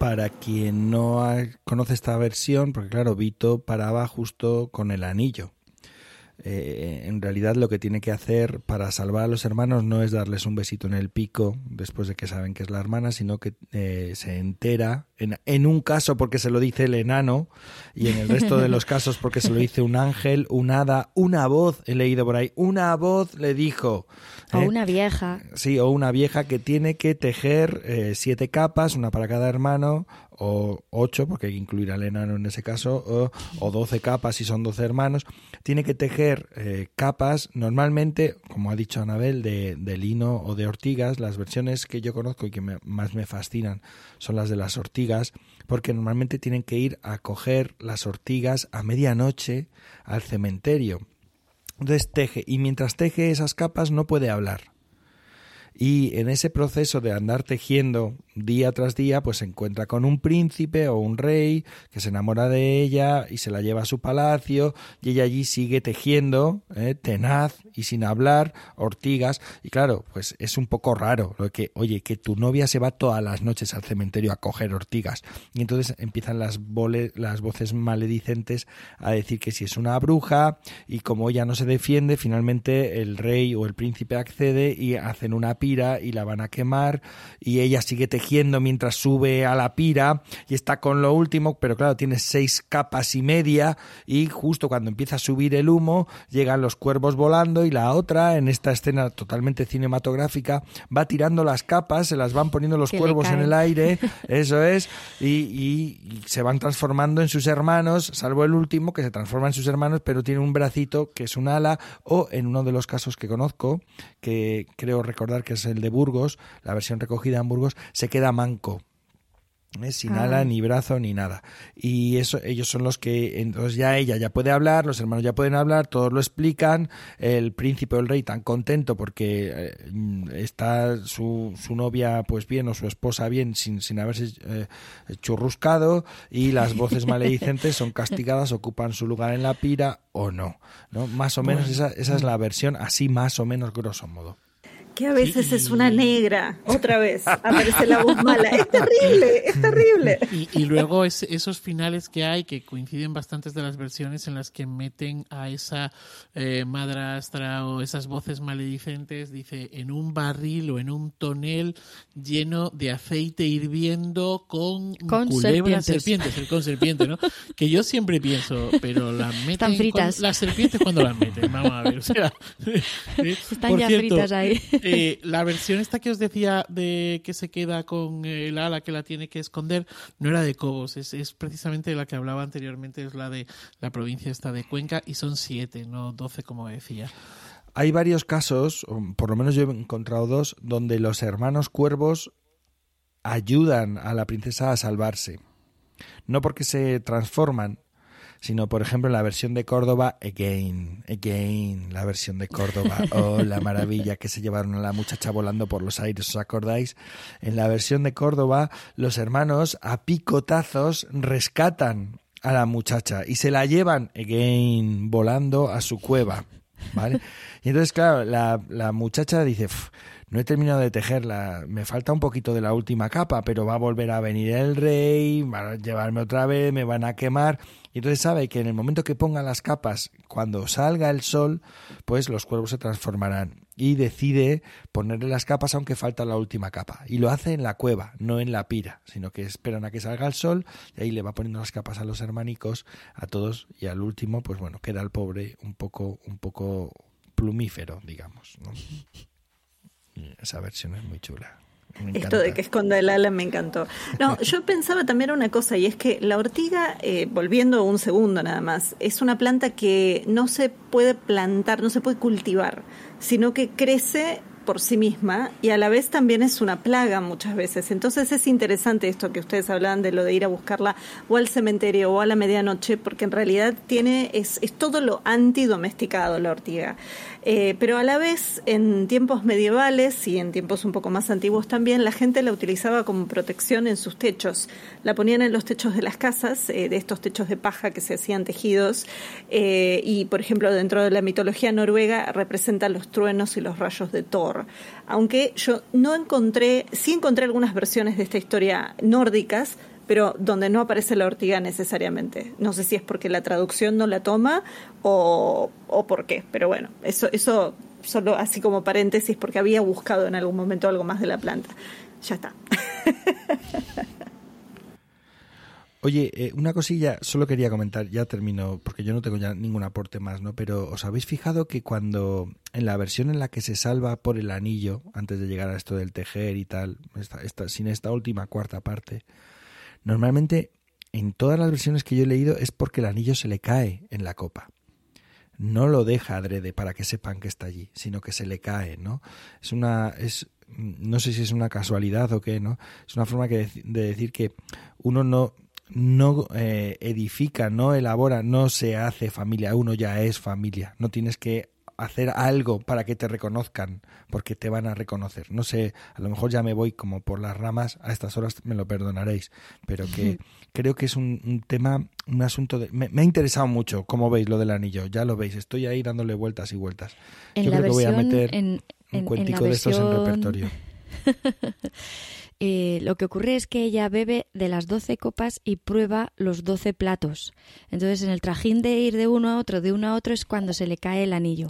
Para quien no conoce esta versión, porque claro, Vito paraba justo con el anillo. Eh, en realidad lo que tiene que hacer para salvar a los hermanos no es darles un besito en el pico después de que saben que es la hermana, sino que eh, se entera, en, en, un caso porque se lo dice el enano y en el resto de los casos porque se lo dice un ángel, un hada, una voz, he leído por ahí, una voz le dijo. O eh, una vieja. Sí, o una vieja que tiene que tejer eh, siete capas, una para cada hermano, o ocho, porque hay que incluir al enano en ese caso, o, o doce capas si son doce hermanos. Tiene que tejer eh, capas, normalmente, como ha dicho Anabel, de, de, lino o de ortigas. Las versiones que yo conozco y que me, más me fascinan son las de las ortigas, porque normalmente tienen que ir a coger las ortigas a medianoche al cementerio. Entonces teje, y mientras teje esas capas no puede hablar. Y en ese proceso de andar tejiendo día tras día, pues se encuentra con un príncipe o un rey que se enamora de ella y se la lleva a su palacio y ella allí sigue tejiendo, eh, tenaz y sin hablar, ortigas. Y claro, pues es un poco raro lo que, oye, que tu novia se va todas las noches al cementerio a coger ortigas. Y entonces empiezan las, vole, las voces maledicentes a decir que si es una bruja y como ella no se defiende, finalmente el rey o el príncipe accede y hacen una pira y la van a quemar y ella sigue tejiendo mientras sube a la pira y está con lo último, pero claro, tiene seis capas y media y justo cuando empieza a subir el humo llegan los cuervos volando y la otra, en esta escena totalmente cinematográfica, va tirando las capas, se las van poniendo los cuervos en el aire, eso es, y, y, y se van transformando en sus hermanos, salvo el último que se transforma en sus hermanos, pero tiene un bracito que es un ala, o en uno de los casos que conozco, que creo recordar que es el de Burgos, la versión recogida en Burgos, se queda manco. ¿eh? sin ah. ala ni brazo ni nada y eso ellos son los que entonces ya ella ya puede hablar los hermanos ya pueden hablar todos lo explican el príncipe o el rey tan contento porque eh, está su, su, novia pues bien o su esposa bien sin, sin haberse eh, churruscado y las voces maledicentes son castigadas ocupan su lugar en la pira o no no más o menos bueno. esa, esa es la versión así más o menos grosso modo que a veces es una negra. Otra vez aparece la voz mala. Es terrible, es terrible. Y, luego esos finales que hay, que coinciden bastantes de las versiones en las que meten a esa eh, madrastra o esas voces maledicentes, dice, en un barril o en un tonel lleno de aceite hirviendo con, con culebras serpientes. el con serpiente, ¿no? Que yo siempre pienso, pero las meten... fritas. las serpientes cuando las meten, vamos a ver. O sea, Están ya fritas ahí. Eh, la versión esta que os decía de que se queda con el ala que la tiene que esconder no era de Cobos, es, precisamente la que hablaba anteriormente, es la de la provincia esta de Cuenca y son siete, no doce como decía. Hay varios casos, por lo menos yo he encontrado dos, donde los hermanos cuervos ayudan a la princesa a salvarse. No porque se transforman, sino por ejemplo en la versión de Córdoba, Again, Again, la versión de Córdoba, oh, la maravilla que se llevaron a la muchacha volando por los aires, ¿os acordáis? En la versión de Córdoba, los hermanos a picotazos rescatan a la muchacha y se la llevan, Again, volando a su cueva, ¿vale? Y entonces, claro, la, la muchacha dice, no he terminado de tejerla, me falta un poquito de la última capa, pero va a volver a venir el rey, va a llevarme otra vez, me van a quemar. Y entonces sabe que en el momento que ponga las capas, cuando salga el sol, pues los cuervos se transformarán. Y decide ponerle las capas aunque falta la última capa. Y lo hace en la cueva, no en la pira, sino que esperan a que salga el sol y ahí le va poniendo las capas a los hermanicos, a todos, y al último, pues bueno, queda el pobre un poco, un poco plumífero, digamos. Esa versión es muy chula. Esto de que esconda el ala me encantó. No, yo pensaba también una cosa, y es que la ortiga, eh, volviendo un segundo nada más, es una planta que no se puede plantar, no se puede cultivar, sino que crece por sí misma y a la vez también es una plaga muchas veces. Entonces es interesante esto que ustedes hablan de lo de ir a buscarla o al cementerio o a la medianoche, porque en realidad tiene es, es todo lo antidomesticado la ortiga. Eh, pero a la vez, en tiempos medievales y en tiempos un poco más antiguos también, la gente la utilizaba como protección en sus techos. La ponían en los techos de las casas, eh, de estos techos de paja que se hacían tejidos. Eh, y, por ejemplo, dentro de la mitología noruega representan los truenos y los rayos de Thor. Aunque yo no encontré, sí encontré algunas versiones de esta historia nórdicas, pero donde no aparece la ortiga necesariamente. No sé si es porque la traducción no la toma o, o por qué, pero bueno, eso, eso solo así como paréntesis porque había buscado en algún momento algo más de la planta. Ya está. Oye, eh, una cosilla, solo quería comentar, ya termino, porque yo no tengo ya ningún aporte más, ¿no? Pero ¿os habéis fijado que cuando, en la versión en la que se salva por el anillo, antes de llegar a esto del tejer y tal, esta, sin esta última cuarta parte, Normalmente, en todas las versiones que yo he leído, es porque el anillo se le cae en la copa. No lo deja adrede para que sepan que está allí, sino que se le cae, ¿no? Es una, es, no sé si es una casualidad o qué, ¿no? Es una forma de decir que uno no, no eh, edifica, no elabora, no se hace familia, uno ya es familia. No tienes que hacer algo para que te reconozcan, porque te van a reconocer. No sé, a lo mejor ya me voy como por las ramas, a estas horas me lo perdonaréis, pero que creo que es un, tema, un asunto de... Me, ha interesado mucho, como veis, lo del anillo, ya lo veis, estoy ahí dándole vueltas y vueltas. Yo creo que voy a meter un cuentico de estos en repertorio. Eh, lo que ocurre es que ella bebe de las doce copas y prueba los doce platos. Entonces, en el trajín de ir de uno a otro, de uno a otro, es cuando se le cae el anillo.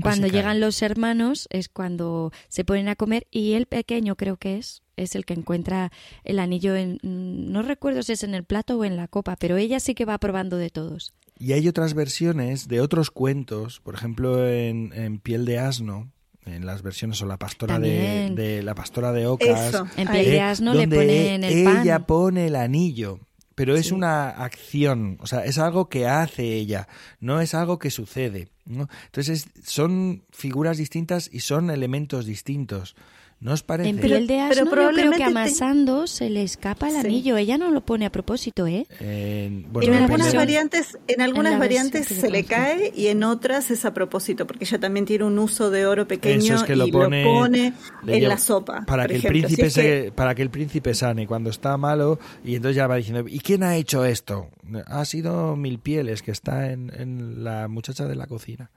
cuando llegan los hermanos es cuando se ponen a comer y el pequeño creo que es es el que encuentra el anillo en no recuerdo si es en el plato o en la copa, pero ella sí que va probando de todos. Y hay otras versiones de otros cuentos, por ejemplo en Piel de asno, en las versiones o la pastora de, la pastora de Ocas en no le pone en el ella pone el anillo pero es una acción o sea es algo que hace ella no es algo que sucede entonces son figuras distintas y son elementos distintos ¿No os parece? En piel de asno pero creo que amasando se le escapa el anillo. Ella no lo pone a propósito, ¿eh? en algunas variantes, en algunas variantes se le cae y en otras es a propósito, porque ella también tiene un uso de oro pequeño y lo pone, en la sopa. Para que el príncipe se, para que el príncipe sane cuando está malo y entonces ya va diciendo, ¿y quién ha hecho esto? Ha sido Mil Pieles que está en, en la muchacha de la cocina.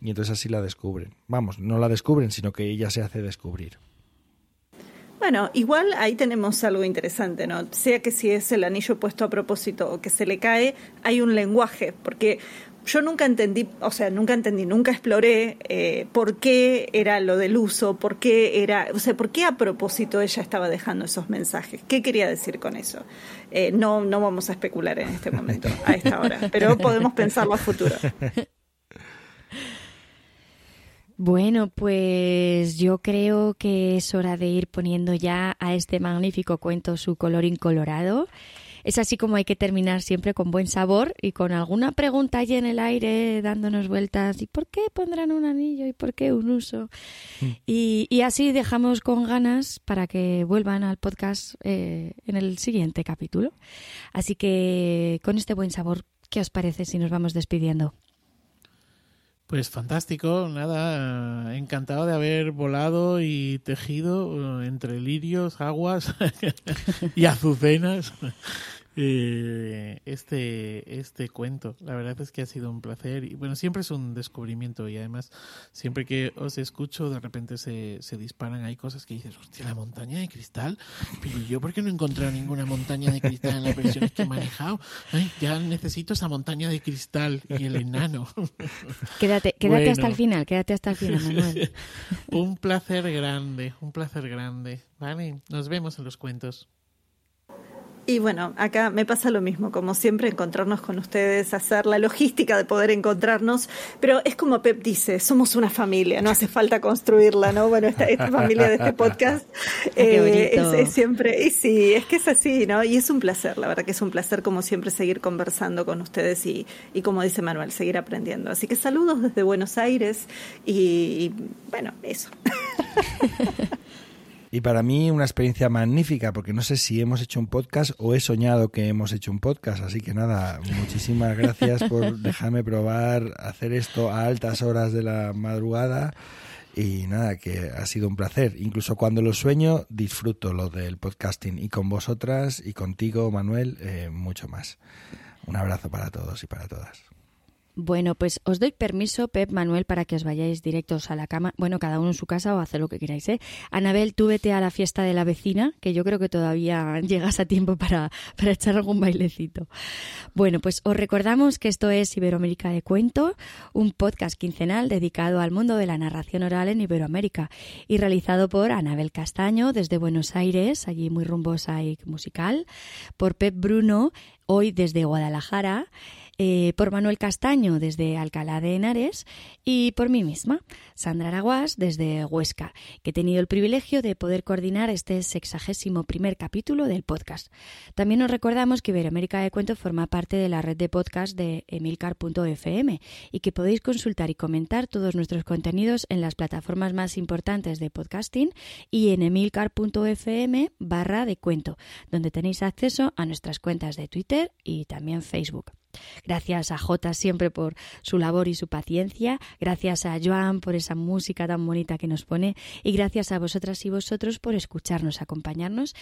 y entonces así la descubren. Vamos, no la descubren, sino que ella se hace descubrir. Bueno, igual ahí tenemos algo interesante, ¿no? Sea que si es el anillo puesto a propósito o que se le cae, hay un lenguaje, porque yo nunca entendí, o sea, nunca entendí, nunca exploré eh, por qué era lo del uso, por qué era, o sea, por qué a propósito ella estaba dejando esos mensajes, qué quería decir con eso. Eh, no, no vamos a especular en este momento, a esta hora, pero podemos pensarlo a futuro. Bueno, pues yo creo que es hora de ir poniendo ya a este magnífico cuento su color incolorado. Es así como hay que terminar siempre con buen sabor y con alguna pregunta allí en el aire dándonos vueltas. ¿Y por qué pondrán un anillo? ¿Y por qué un uso? Mm. Y, así dejamos con ganas para que vuelvan al podcast eh, en el siguiente capítulo. Así que con este buen sabor, ¿qué os parece si nos vamos despidiendo? Pues fantástico, nada, encantado de haber volado y tejido eh, entre lirios, aguas y azucenas eh, este, este cuento. La verdad es que ha sido un placer y bueno, siempre es un descubrimiento y además siempre que os escucho de repente se, se disparan, hay cosas que dices, hostia, la montaña de cristal, pero yo por qué no he encontrado ninguna montaña de cristal en las versiones que he manejado. Ay, ya necesito esa montaña de cristal y el enano. Quédate, quédate hasta el final, quédate hasta el final, Manuel. un placer grande, un placer grande. Vale, nos vemos en los cuentos. Y bueno, acá me pasa lo mismo, como siempre, encontrarnos con ustedes, hacer la logística de poder encontrarnos, pero es como Pep dice, somos una familia, no hace falta construirla, ¿no? Bueno, esta, familia de este podcast eh, es, siempre, y sí, es que es así, ¿no? Y es un placer, la verdad que es un placer como siempre seguir conversando con ustedes y, y como dice Manuel, seguir aprendiendo. Así que saludos desde Buenos Aires y bueno, eso. Y para mí una experiencia magnífica, porque no sé si hemos hecho un podcast o he soñado que hemos hecho un podcast. Así que nada, muchísimas gracias por dejarme probar hacer esto a altas horas de la madrugada. Y nada, que ha sido un placer. Incluso cuando lo sueño, disfruto lo del podcasting. Y con vosotras y contigo, Manuel, eh, mucho más. Un abrazo para todos y para todas. Bueno, pues os doy permiso, Pep, Manuel, para que os vayáis directos a la cama. Bueno, cada uno en su casa o hacer lo que queráis, ¿eh? Anabel, tú vete a la fiesta de la vecina, que yo creo que todavía llegas a tiempo para, para echar algún bailecito. Bueno, pues os recordamos que esto es Iberoamérica de Cuento, un podcast quincenal dedicado al mundo de la narración oral en Iberoamérica y realizado por Anabel Castaño desde Buenos Aires, allí muy rumbosa y musical, por Pep Bruno, hoy desde Guadalajara, eh, por Manuel Castaño desde Alcalá de Henares y por mí misma, Sandra Araguás desde Huesca, que he tenido el privilegio de poder coordinar este sexagésimo primer capítulo del podcast. También nos recordamos que Iberoamérica de Cuento forma parte de la red de podcast de emilcar.fm y que podéis consultar y comentar todos nuestros contenidos en las plataformas más importantes de podcasting y en emilcar.fm barra de cuento, donde tenéis acceso a nuestras cuentas de Twitter y también Facebook. Gracias a Jota siempre por su labor y su paciencia, gracias a Joan por esa música tan bonita que nos pone y gracias a vosotras y vosotros por escucharnos, acompañarnos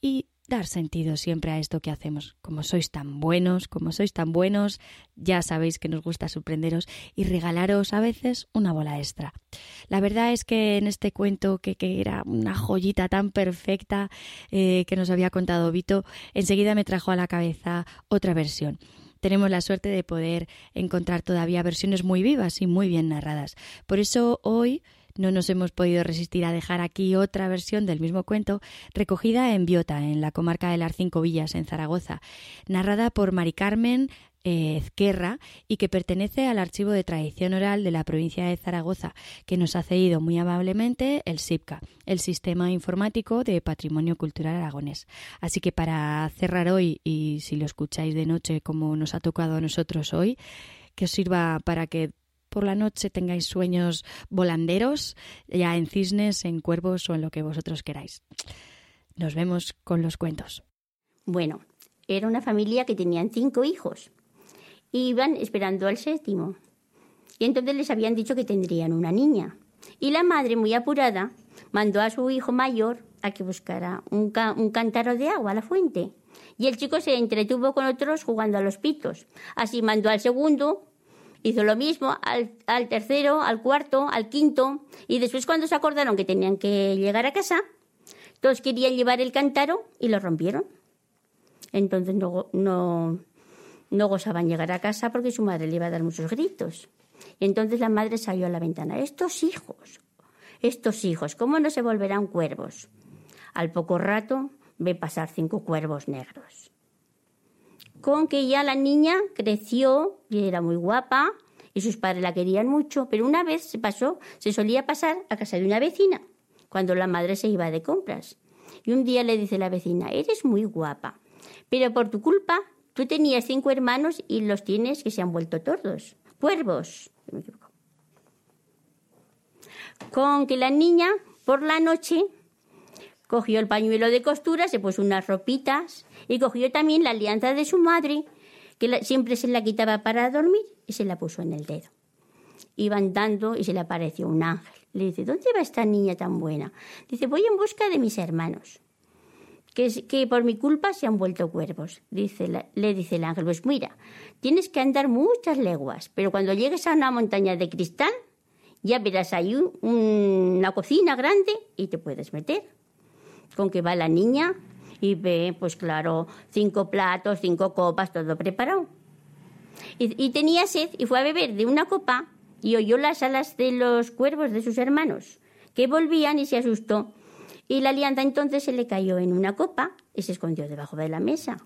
y dar sentido siempre a esto que hacemos. Como sois tan buenos, como sois tan buenos, ya sabéis que nos gusta sorprenderos y regalaros a veces una bola extra. La verdad es que en este cuento, que, era una joyita tan perfecta eh, que nos había contado Vito, enseguida me trajo a la cabeza otra versión tenemos la suerte de poder encontrar todavía versiones muy vivas y muy bien narradas. Por eso hoy no nos hemos podido resistir a dejar aquí otra versión del mismo cuento recogida en Biota, en la comarca de las Cinco Villas, en Zaragoza, narrada por Mari Carmen Ezquerra y que pertenece al Archivo de Tradición Oral de la provincia de Zaragoza, que nos ha cedido muy amablemente el SIPCA, el Sistema Informático de Patrimonio Cultural Aragonés. Así que para cerrar hoy, y si lo escucháis de noche como nos ha tocado a nosotros hoy, que os sirva para que por la noche tengáis sueños volanderos, ya en cisnes, en cuervos o en lo que vosotros queráis. Nos vemos con los cuentos. Bueno, era una familia que tenían cinco hijos iban esperando al séptimo. Y entonces les habían dicho que tendrían una niña. Y la madre, muy apurada, mandó a su hijo mayor a que buscara un, un cántaro de agua a la fuente. Y el chico se entretuvo con otros jugando a los pitos. Así mandó al segundo Hizo lo mismo al, tercero, al cuarto, al quinto, y después cuando se acordaron que tenían que llegar a casa, todos querían llevar el cántaro y lo rompieron. Entonces no, no, no gozaban llegar a casa porque su madre le iba a dar muchos gritos. Y entonces la madre salió a la ventana. Estos hijos, estos hijos, ¿cómo no se volverán cuervos? Al poco rato ve pasar cinco cuervos negros. Con que ya la niña creció y era muy guapa y sus padres la querían mucho, pero una vez se pasó, se solía pasar a casa de una vecina cuando la madre se iba de compras. Y un día le dice la vecina, eres muy guapa, pero por tu culpa tú tenías cinco hermanos y los tienes que se han vuelto tordos, cuervos. Con que la niña por la noche cogió el pañuelo de costura, se puso unas ropitas y cogió también la alianza de su madre, que siempre se la quitaba para dormir, y se la puso en el dedo. Iba andando y se le apareció un ángel. Le dice, ¿dónde va esta niña tan buena? Dice, voy en busca de mis hermanos, que, por mi culpa se han vuelto cuervos. Dice le dice el ángel, pues mira, tienes que andar muchas leguas, pero cuando llegues a una montaña de cristal, ya verás ahí un- una cocina grande y te puedes meter con que va la niña y ve, pues claro, cinco platos, cinco copas, todo preparado. Y tenía sed y fue a beber de una copa y oyó las alas de los cuervos de sus hermanos, que volvían y se asustó. Y la alianza entonces se le cayó en una copa y se escondió debajo de la mesa.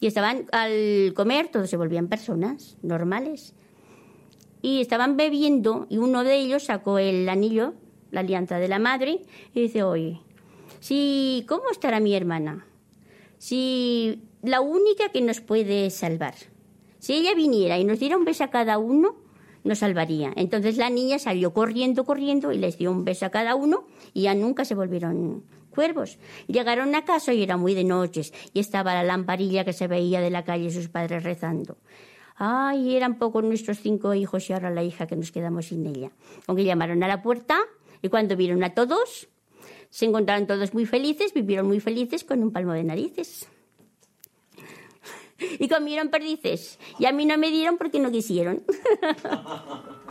Y estaban al comer, todos se volvían personas normales. Y estaban bebiendo y uno de ellos sacó el anillo, la alianza de la madre, y dice, oye, si, ¿cómo estará mi hermana? Si la única que nos puede salvar. Si ella viniera y nos diera un beso a cada uno, nos salvaría. Entonces la niña salió corriendo, corriendo y les dio un beso a cada uno y ya nunca se volvieron cuervos. Llegaron a casa y era muy de noches y estaba la lamparilla que se veía de la calle sus padres rezando. Ay, eran pocos nuestros cinco hijos y ahora la hija que nos quedamos sin ella. Aunque llamaron a la puerta y cuando vieron a todos, se encontraron todos muy felices, vivieron muy felices con un palmo de narices. Y comieron perdices. Y a mí no me dieron porque no quisieron.